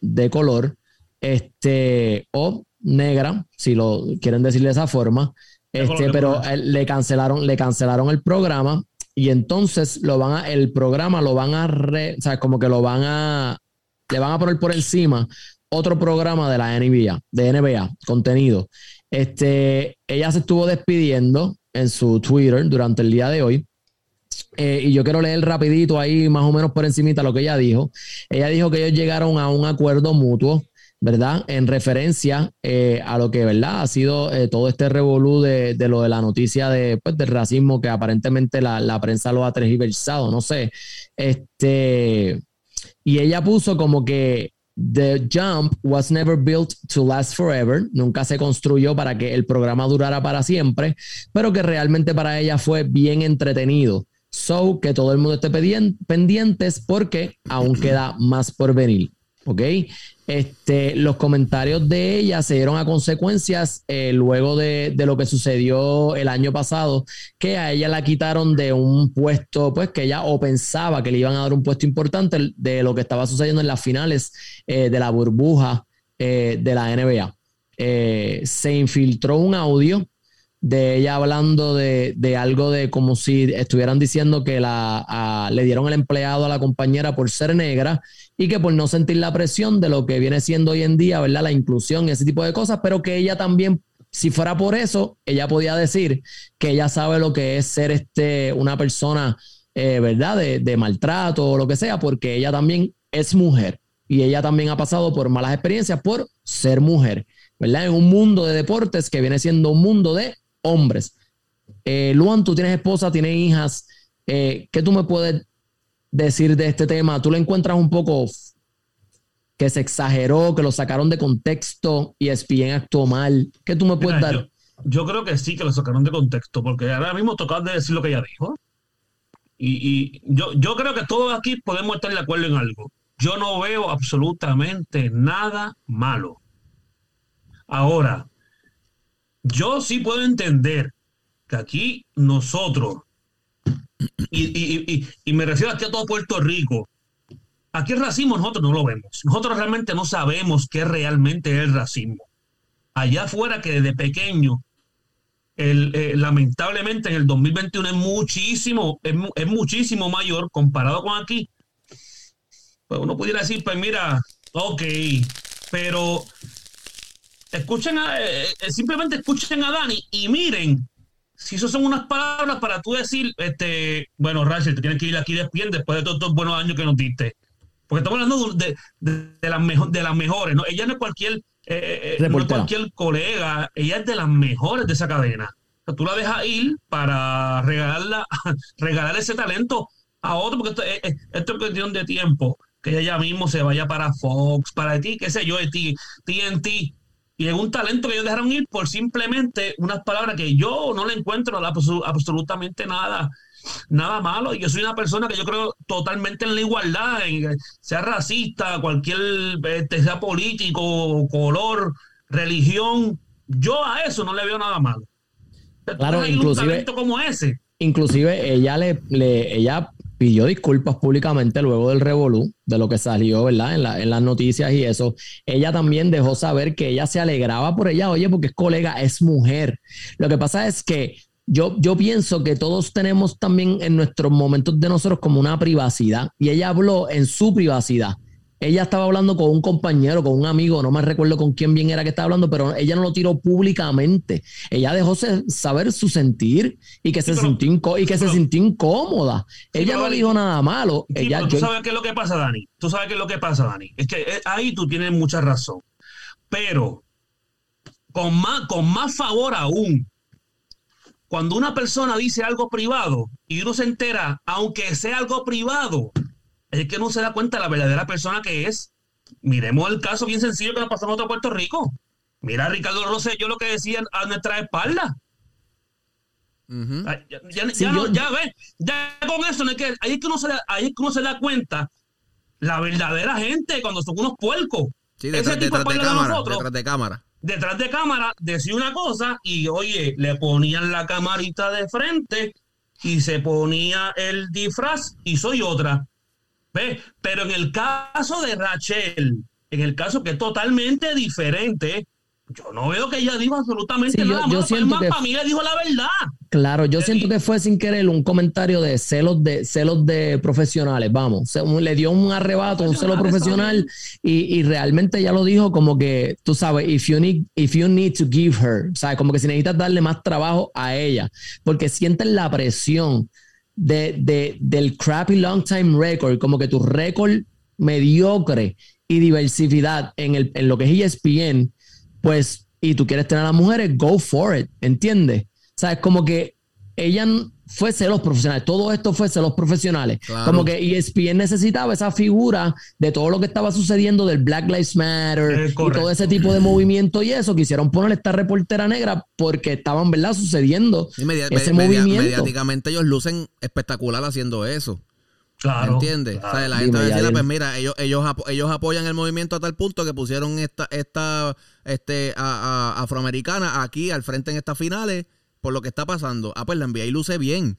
de color, este, o negra, si lo quieren decir de esa forma, este, pero le cancelaron, le cancelaron el programa y entonces lo van a, el programa lo van a, o sea, como que lo van a, le van a poner por encima otro programa de la NBA, de NBA, contenido. Este, ella se estuvo despidiendo en su Twitter durante el día de hoy. Eh, y yo quiero leer rapidito ahí, más o menos por encimita lo que ella dijo. Ella dijo que ellos llegaron a un acuerdo mutuo ¿verdad? En referencia eh, a lo que, ¿verdad? Ha sido eh, todo este revolú de, lo de la noticia de, pues, del racismo que aparentemente la, la, prensa lo ha tergiversado, no sé. Este, y ella puso como que The Jump was never built to last forever, nunca se construyó para que el programa durara para siempre, pero que realmente para ella fue bien entretenido. So, que todo el mundo esté pendientes porque aún queda más por venir. ¿Ok? Este, los comentarios de ella se dieron a consecuencias eh, luego de, lo que sucedió el año pasado, que a ella la quitaron de un puesto, pues que ella o pensaba que le iban a dar un puesto importante de lo que estaba sucediendo en las finales eh, de la burbuja eh, de la NBA. se infiltró un audio de ella hablando de, algo de como si estuvieran diciendo que la, le dieron el empleado a la compañera por ser negra y que por no sentir la presión de lo que viene siendo hoy en día, ¿verdad? La inclusión y ese tipo de cosas, pero que ella también, si fuera por eso, ella podía decir que ella sabe lo que es ser este, una persona, eh, ¿verdad? De, de maltrato o lo que sea, porque ella también es mujer y ella también ha pasado por malas experiencias por ser mujer, ¿verdad? En un mundo de deportes que viene siendo un mundo de hombres. Eh, Luan, tú tienes esposa, tienes hijas. Eh, ¿Qué tú me puedes decir de este tema? ¿Tú le encuentras un poco que se exageró, que lo sacaron de contexto y bien actuó mal? ¿Qué tú me puedes dar? Yo, creo que sí que lo sacaron de contexto, porque ahora mismo tocaba de decir lo que ella dijo. Y, yo, yo creo que todos aquí podemos estar de acuerdo en algo. Yo no veo absolutamente nada malo. Ahora, yo sí puedo entender que aquí nosotros, y, me refiero aquí a todo Puerto Rico, aquí el racismo nosotros no lo vemos. Nosotros realmente no sabemos qué realmente es el racismo. Allá afuera que desde pequeño, el, eh, lamentablemente en el 2021 es muchísimo, es, muchísimo mayor comparado con aquí. Pues uno pudiera decir, pues mira, ok, pero escuchen a, eh, eh, simplemente escuchen a Dani y miren si eso son unas palabras para tú decir, este, bueno, Rachel, te tienes que ir aquí bien después de todos estos buenos años que nos diste. Porque estamos hablando de, de, las, mejor, de las mejores, ¿no? Ella no es cualquier, eh, cualquier colega, ella es de las mejores de esa cadena. O tú la dejas ir para regalarla, regalar ese talento a otro, porque esto, es, esto es cuestión de tiempo. Que ella mismo se vaya para Fox, para ti, qué sé yo, de ti, TNT, y es un talento que ellos dejaron ir por simplemente unas palabras que yo no le encuentro absolutamente nada, nada malo. Y yo soy una persona que yo creo totalmente en la igualdad, sea racista, cualquier, este, sea político, color, religión. Yo a eso no le veo nada malo. Claro, inclusive. como ese. Inclusive ella le, le ella pidió disculpas públicamente luego del revolú, de lo que salió, ¿verdad? En, la, en, las noticias y eso. Ella también dejó saber que ella se alegraba por ella, oye, porque es colega, es mujer. Lo que pasa es que yo, yo pienso que todos tenemos también en nuestros momentos de nosotros como una privacidad y ella habló en su privacidad. Ella estaba hablando con un compañero, con un amigo, no me recuerdo con quién bien era que estaba hablando, pero ella no lo tiró públicamente. Ella dejó saber su sentir y que, se, sintió y que se sintió incómoda. ella no dijo nada malo. ella, tú sabes qué es lo que pasa, Dani. Tú sabes qué es lo que pasa, Dani. Es que eh, ahí tú tienes mucha razón. Pero con más, con más favor aún, cuando una persona dice algo privado y uno se entera, aunque sea algo privado, es que no se da cuenta de la verdadera persona que es. Miremos el caso bien sencillo que nos pasó en otro Puerto Rico. Mira a Ricardo yo lo que decía a nuestra espalda. ya, ya, ve, ya con eso no que, ahí, es que uno se da, ahí es que uno se da cuenta la verdadera gente cuando son unos puercos. Sí, detrás, de, cámara, detrás de cámara. Detrás de cámara decía una cosa y oye, le ponían la camarita de frente y se ponía el disfraz y soy otra. Pero en el caso de Rachel, en el caso que es totalmente diferente, yo no veo que ella diga absolutamente nada. Yo, siento que para mí dijo la verdad. Claro, yo siento que fue sin querer un comentario de celos de celos de profesionales. Vamos, le dio un arrebato, un celo profesional y, y, realmente ella lo dijo como que tú sabes, if you need if you need to give her, sabes, como que si necesitas darle más trabajo a ella, porque sienten la presión de, del crappy long time record, como que tu récord mediocre y diversidad en, el, en lo que es ESPN, pues, y tú quieres tener a las mujeres, go for it, ¿entiendes? O como que ella fue celos profesionales. Todo esto fue celos profesionales. Como que ESPN necesitaba esa figura de todo lo que estaba sucediendo del Black Lives Matter y todo ese tipo de movimiento y eso. Quisieron ponerle esta reportera negra porque estaban, ¿verdad?, sucediendo ese movimiento. Mediáticamente ellos lucen espectacular haciendo eso. Claro. ¿Entiendes? O sea, la gente decía, pues mira, ellos, ellos, ellos apoyan el movimiento a tal punto que pusieron esta, esta este, afroamericana aquí al frente en estas finales por lo que está pasando. Ah, pues la NBA luce bien.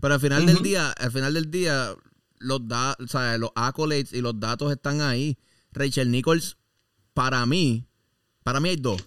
Pero al final del día, al final del día, los, da, o sea, los accolades y los datos están ahí. Rachel Nichols, para mí, para mí hay dos.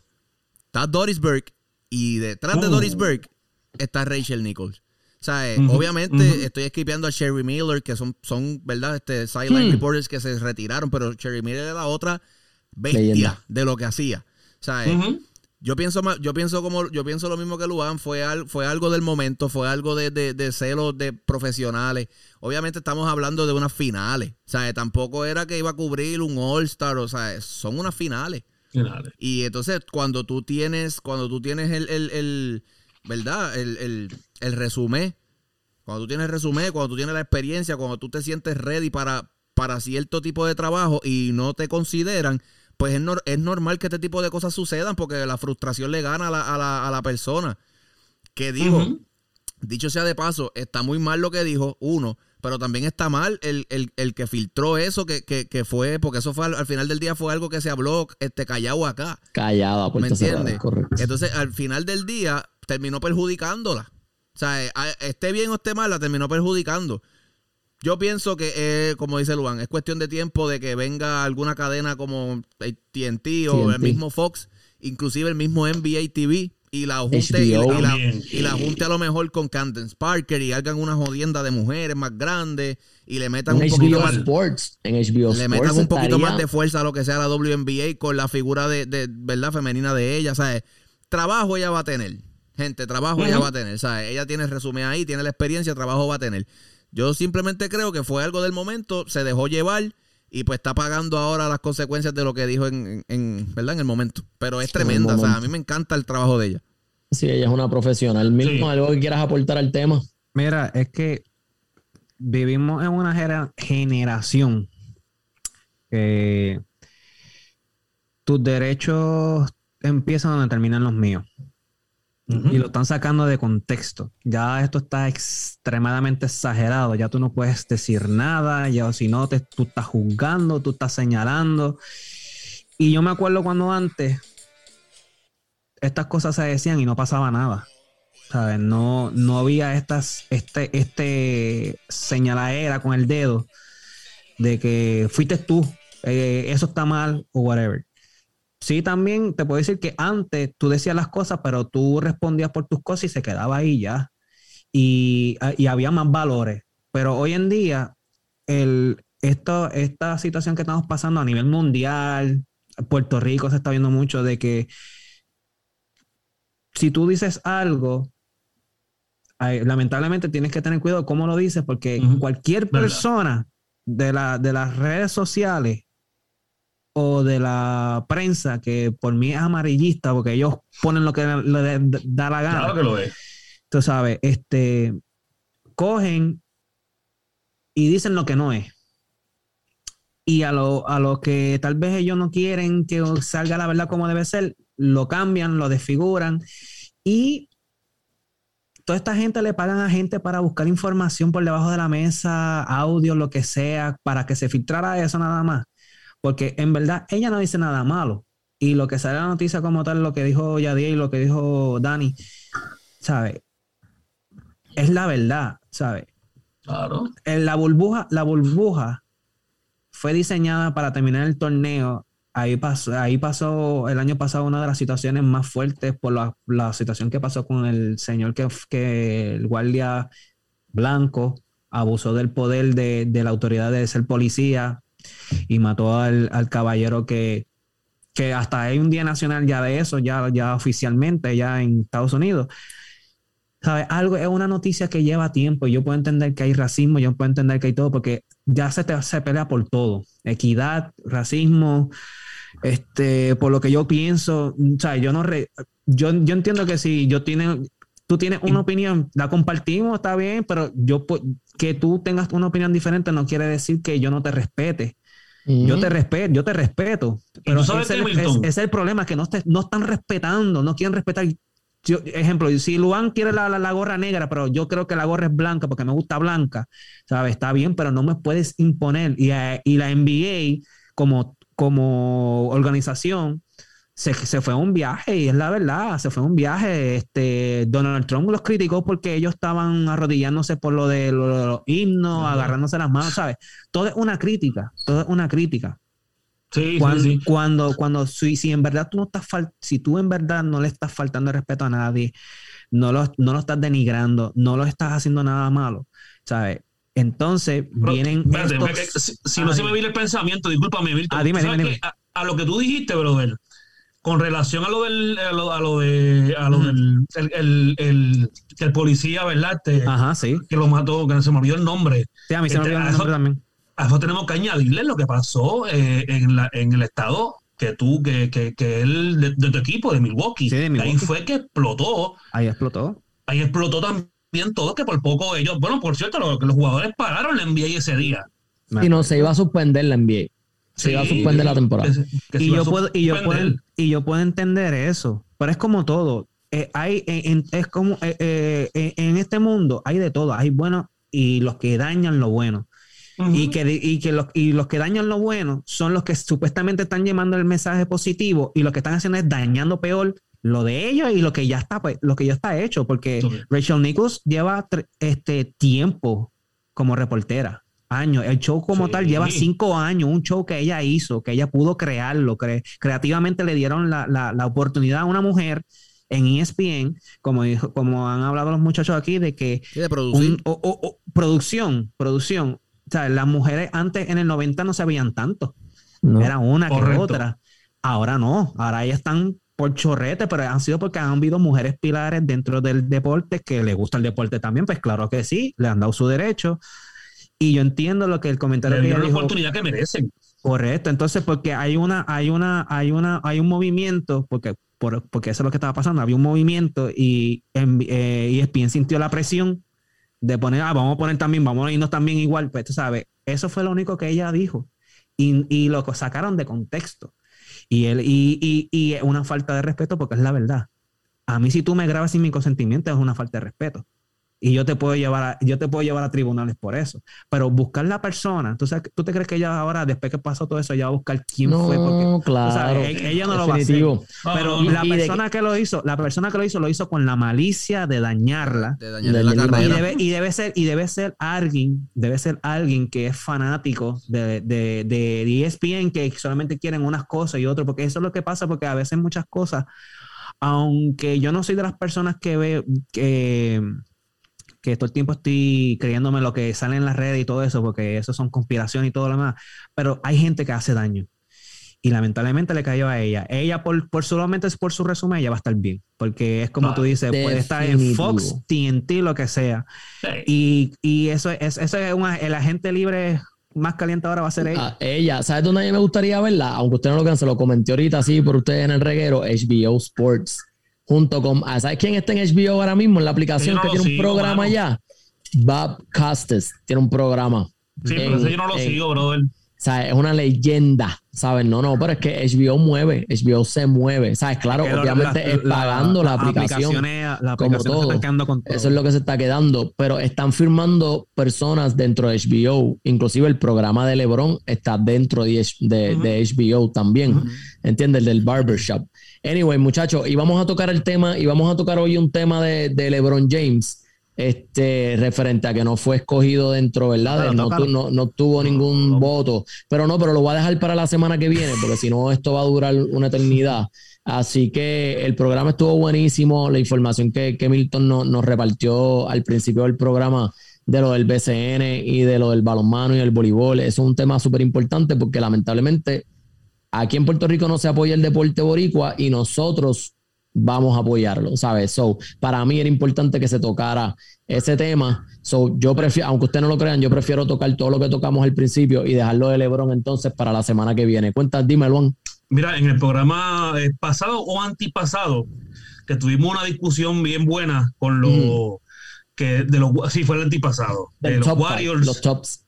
Está Doris Burke y detrás de Doris oh. Burke está Rachel Nichols. O sea, eh, obviamente estoy esquipeando a Sherry Miller, que son, son ¿verdad? Este, sideline hmm. reporters que se retiraron, pero Sherry Miller era la otra bestia de lo que hacía. O sea, eh, yo pienso yo pienso como, yo pienso lo mismo que Luan, fue, fue algo del momento, fue algo de, de, celos de profesionales. Obviamente estamos hablando de unas finales. O sea, tampoco era que iba a cubrir un All-Star, o sea, son unas finales. Finales. Y entonces cuando tú tienes, cuando tú tienes el, el, ¿verdad? El, el, el resumen, cuando tú tienes el resumen, cuando tú tienes la experiencia, cuando tú te sientes ready para, para cierto tipo de trabajo y no te consideran, pues es, es, normal que este tipo de cosas sucedan porque la frustración le gana a la, a la, a la persona. Que digo, dicho sea de paso, está muy mal lo que dijo, uno, pero también está mal el, que filtró eso, que, que, fue, porque eso fue al, final del día fue algo que se habló este, callado acá. Callado, ¿me entiendes? Entonces, al final del día, terminó perjudicándola. O sea, esté bien o esté mal, la terminó perjudicando. Yo pienso que, eh, como dice Luan, es cuestión de tiempo de que venga alguna cadena como TNT o el mismo Fox, inclusive el mismo NBA TV, y la junte, y, la, junte a lo mejor con Candence Parker y hagan una jodienda de mujeres más grandes y le metan un poquito más Sports, en HBO le metan un poquito más de fuerza a lo que sea la WNBA con la figura de, de verdad femenina de ella, ¿sabes? Trabajo ella va a tener. Gente, trabajo ella va a tener, ¿sabes? Ella tiene el resumen ahí, tiene la experiencia, trabajo va a tener. Yo simplemente creo que fue algo del momento, se dejó llevar y pues está pagando ahora las consecuencias de lo que dijo en, ¿verdad? en el momento. Pero es tremenda, o sea, a mí me encanta el trabajo de ella. Sí, ella es una profesional. Mismo, algo que quieras aportar al tema. Mira, es que vivimos en una generación que tus derechos empiezan donde terminan los míos. Y lo están sacando de contexto. Ya esto está extremadamente exagerado. Ya tú no puedes decir nada. Ya si no, te, tú estás juzgando, tú estás señalando. Y yo me acuerdo cuando antes estas cosas se decían y no pasaba nada. ¿Sabes? No, no había estas, este, este señaladera con el dedo de que fuiste tú, eh, eso está mal o whatever. Sí, también te puedo decir que antes tú decías las cosas, pero tú respondías por tus cosas y se quedaba ahí ya. Y, había más valores. Pero hoy en día, el, esto, esta situación que estamos pasando a nivel mundial, Puerto Rico se está viendo mucho de que si tú dices algo, lamentablemente tienes que tener cuidado cómo lo dices, porque cualquier persona de, la, de las redes sociales o de la prensa, que por mí es amarillista, porque ellos ponen lo que le, da la gana. Claro que lo es. Tú sabes, este, cogen y dicen lo que no es. Y a lo, a lo que tal vez ellos no quieren que salga la verdad como debe ser, lo cambian, lo desfiguran. Y toda esta gente le pagan a gente para buscar información por debajo de la mesa, audio, lo que sea, para que se filtrara eso nada más. Porque en verdad ella no dice nada malo. Y lo que sale en la noticia como tal, lo que dijo Yadier y lo que dijo Dani, ¿sabe? Es la verdad, ¿sabe? Claro. En la burbuja, la burbuja fue diseñada para terminar el torneo. Ahí pasó, ahí pasó el año pasado una de las situaciones más fuertes por la, situación que pasó con el señor que, que el guardia blanco abusó del poder de, de la autoridad de ser policía y mató al, caballero que, que hasta hay un día nacional ya de eso, ya, ya oficialmente, ya en Estados Unidos. ¿Sabes? Algo es una noticia que lleva tiempo. Yo puedo entender que hay racismo, yo puedo entender que hay todo, porque ya se, te, se pelea por todo. Equidad, racismo, este, por lo que yo pienso. O yo no yo, yo entiendo que si yo tiene, tú tienes una opinión, la compartimos, está bien, pero yo que tú tengas una opinión diferente no quiere decir que yo no te respete. Yo te respeto, yo te respeto, pero ese es, el problema, que no, no están respetando, no quieren respetar. Yo, ejemplo, si Luan quiere la, la, gorra negra, pero yo creo que la gorra es blanca porque me gusta blanca, ¿sabes? Está bien, pero no me puedes imponer. Y, eh, y la NBA, como, como organización, se, fue a un viaje y es la verdad, se fue a un viaje. Este, Donald Trump los criticó porque ellos estaban arrodillándose por lo de, los himnos, agarrándose las manos, ¿sabes? Todo es una crítica, todo es una crítica. Sí, cuando, sí, cuando, cuando si, en verdad tú no estás si tú en verdad no le estás faltando respeto a nadie, no lo, no lo estás denigrando, no lo estás haciendo nada malo, ¿sabes? Entonces vienen. si, no se me viene el pensamiento, discúlpame, Ah, dime, dime, a, a, lo que tú dijiste, brother, con relación a lo del a lo, a lo de a lo del el, el, el, policía, ¿verdad? Este, Ajá, sí. Que lo mató, que se me olvidó el nombre. Sí, a mí se me este, olvidó el nombre también. A eso tenemos que añadirle lo que pasó eh, en, la, en el estado que tú, que, que, que él, de, tu equipo, de Milwaukee. Sí, de Milwaukee. Ahí fue que explotó. Ahí explotó. Ahí explotó también todo, que por poco ellos, bueno, por cierto, los, los jugadores pagaron la NBA ese día. Y no se iba a suspender la NBA se iba a suspender la temporada. y, yo puedo, y, yo puedo, y yo puedo entender eso, pero es como todo. Eh, hay, en, es como eh, eh, en este mundo hay de todo, hay buenos y los que dañan lo bueno. y, que, y, que los, y los que dañan lo bueno son los que supuestamente están llevando el mensaje positivo y lo que están haciendo es dañando peor lo de ellos y lo que ya está, pues, lo que ya está hecho, porque Rachel Nichols lleva este tiempo como reportera años. El show como tal lleva cinco años, un show que ella hizo, que ella pudo crearlo. creativamente le dieron la, la, oportunidad a una mujer en ESPN, como, dijo, como han hablado los muchachos aquí, de que... de producción, producción. O sea, las mujeres antes en el 90 no se veían tanto. Era una que otra. Ahora no, ahora ellas están por chorrete, pero han sido porque han habido mujeres pilares dentro del deporte que le gusta el deporte también, pues claro que sí, le han dado su derecho. Y yo entiendo lo que el comentario que la oportunidad que merecen. Correcto. Entonces, porque hay una, hay una, hay una, hay un movimiento, porque, porque eso es lo que estaba pasando, había un movimiento y en, eh, ESPN sintió la presión de poner, ah, vamos a poner también, vamos a irnos también igual. Pues tú sabes, eso fue lo único que ella dijo. Y, y lo sacaron de contexto. Y, él, y, y, y una falta de respeto porque es la verdad. A mí si tú me grabas sin mi consentimiento es una falta de respeto y yo te puedo llevar a, yo te puedo llevar a tribunales por eso. Pero buscar la persona, entonces, ¿tú te crees que ella ahora, después que pasó todo eso, ella va a buscar quién fue? Porque, claro. E, ella no lo va a hacer. Pero la persona que... lo hizo, la persona que lo hizo, lo hizo con la malicia de dañarla. De dañarle la carrera. Y debe, y debe, ser, y debe ser alguien, debe ser alguien que es fanático de, de, de ESPN, que solamente quieren unas cosas y otras, porque eso es lo que pasa, porque a veces muchas cosas, aunque yo no soy de las personas que ve que que todo el tiempo estoy creyéndome lo que sale en las redes y todo eso, porque eso son conspiraciones y todo lo demás. Pero hay gente que hace daño. Y lamentablemente le cayó a ella. Ella, por, por solamente por su resumen, ella va a estar bien. Porque es como tú dices, puede estar en Fox, TNT, lo que sea. Y, y, eso es, eso es una, el agente libre más caliente ahora va a ser ella. Ah, ella, ¿sabes dónde a mí me gustaría verla? Aunque usted no lo crean, se lo comenté ahorita así por ustedes en el reguero, HBO Sports. Junto con, ah, ¿sabes quién está en HBO ahora mismo en la aplicación que tiene un programa ya? Bob Costas tiene un programa. Sí, pero ese yo no lo sigo, brother. ¿sabes? Es una leyenda, ¿sabes? No, no, pero es que HBO mueve, HBO se mueve, ¿sabes? Claro, obviamente es pagando la, aplicación. como todo. Eso es lo que se está quedando, pero están firmando personas dentro de HBO, inclusive el programa de LeBron está dentro de, HBO también, ¿entiendes? El del barbershop. Anyway, muchachos, y vamos a tocar el tema, y vamos a tocar hoy un tema de, de LeBron James este, referente a que no fue escogido dentro, ¿verdad? No, no, no, tuvo ningún voto. Pero no, pero lo voy a dejar para la semana que viene, porque si no, esto va a durar una eternidad. Así que el programa estuvo buenísimo. La información que, que Milton nos repartió al principio del programa de lo del BCN y de lo del balonmano y el voleibol, eso es un tema súper importante porque lamentablemente aquí en Puerto Rico no se apoya el deporte boricua y nosotros vamos a apoyarlo, ¿sabes? So, para mí era importante que se tocara ese tema. So, yo prefiero, aunque ustedes no lo crean, yo prefiero tocar todo lo que tocamos al principio y dejarlo de Lebron entonces para la semana que viene. Cuéntanos, dime, Juan. Mira, en el programa eh, pasado o antipasado, que tuvimos una discusión bien buena con los que de los sí fue el antipasado de los Warriors los tops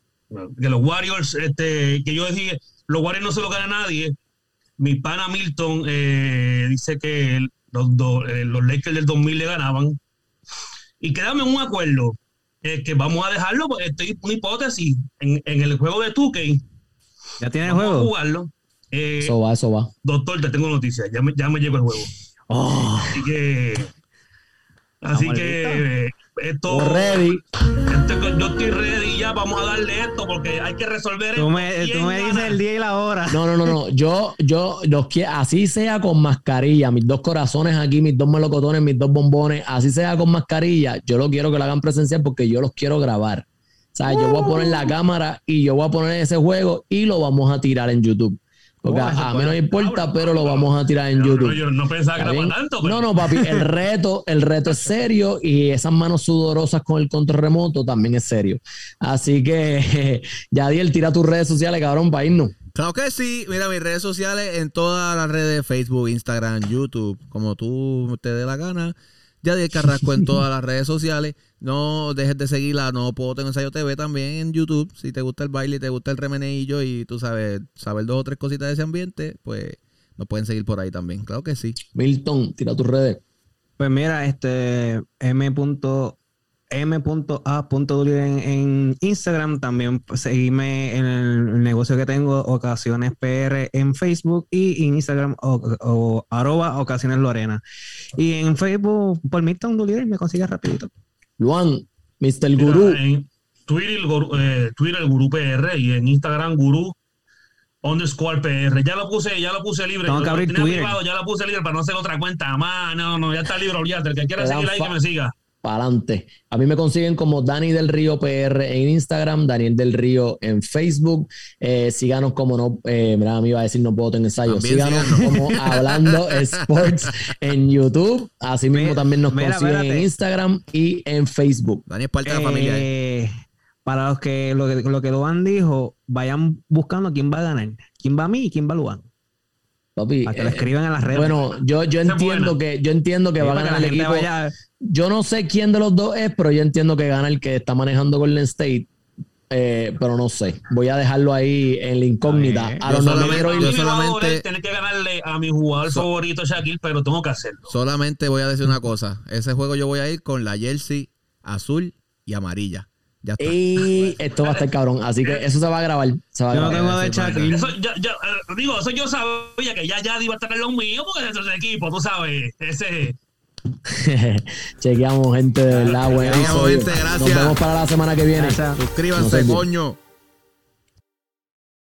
que los Warriors este que yo decía los Warriors no se lo gana nadie mi pana Milton eh, dice que los, eh, los Lakers del 2000 le ganaban. Y quedamos en un acuerdo eh, que vamos a dejarlo, estoy una hipótesis en, en, el juego de 2 ¿Ya tiene el juego? A jugarlo. Eso va, eso va. Doctor, te tengo noticias, ya me, ya me llegó el juego. Oh. Así que... Así que esto, ready. yo estoy ready ya, vamos a darle esto porque hay que resolver tú Me, tú me dices el día y la hora. No, no, no, no. Yo, yo, los quiero, así sea con mascarilla, mis dos corazones aquí, mis dos melocotones, mis dos bombones, así sea con mascarilla, yo lo quiero que lo hagan presencial porque yo los quiero grabar. O sea, yo voy a poner la cámara y yo voy a poner ese juego y lo vamos a tirar en YouTube. Porque a, mí no me importa, pero lo vamos a tirar en YouTube. yo no pensaba que era tanto. No, no, papi, el reto, el reto es serio y esas manos sudorosas con el control remoto también es serio. Así que, Yadiel, tira tus redes sociales, cabrón, para irnos. Claro que sí. Mira, mis redes sociales en todas las redes, Facebook, Instagram, YouTube, como tú te dé la gana. Yadiel Carrasco en todas las redes sociales. No dejes de seguirla, no puedo tener ensayo TV también en YouTube. Si te gusta el baile, te gusta el remeneillo y tú sabes, saber dos o tres cositas de ese ambiente, pues nos pueden seguir por ahí también. Claro que sí. Milton, tira tus redes. Pues mira, este M. M.A. En, en Instagram, también seguime en el negocio que tengo, Ocasiones PR en Facebook y en Instagram o, arroba Ocasiones Lorena. Y en Facebook, por Milton Dulier, me consigues rapidito. Luan, Mr. Guru. En Twitter, eh, Twitter, el Guru PR y en Instagram, Guru underscore PR. Ya lo puse, ya lo puse libre. Tengo que abrir Twitter. ya lo puse libre para no hacer otra cuenta más. No, no, ya está libre, olvídate. El que quiera seguir ahí, que me siga para adelante. A mí me consiguen como Dani del Río PR en Instagram, Daniel del Río en Facebook. Eh, síganos como no, eh, mira, me iba a decir no puedo tener ensayo. Síganos como Hablando Sports en YouTube. Así mismo también nos consiguen en Instagram y en Facebook. Dani es parte de la familia. Eh, para los que lo, que lo que Luan dijo, vayan buscando quién va a ganar. ¿Quién va a mí y quién va a Luan? Papi, para que lo escriban en las redes. Bueno, yo, yo entiendo que yo entiendo que va a ganar el equipo. Yo no sé quién de los dos es, pero yo entiendo que gana el que está manejando Golden State. Eh, pero no sé. Voy a dejarlo ahí en la incógnita. A los solamente, yo solamente tener que ganarle a mi jugador favorito Shaquille, pero tengo que hacerlo. Solamente voy a decir una cosa. Ese juego yo voy a ir con la jersey azul y amarilla. Ya está. Y esto va a estar cabrón. Así que eso se va a grabar. Se va a yo no tengo de Shaquille. Eso, yo, yo, eh, digo, eso yo sabía que ya ya iba a estar en lo mío porque es el equipo, tú sabes. Ese Chequeamos, gente, de verdad, bueno. gente, gracias. Nos vemos para la semana que viene. Suscríbanse, coño.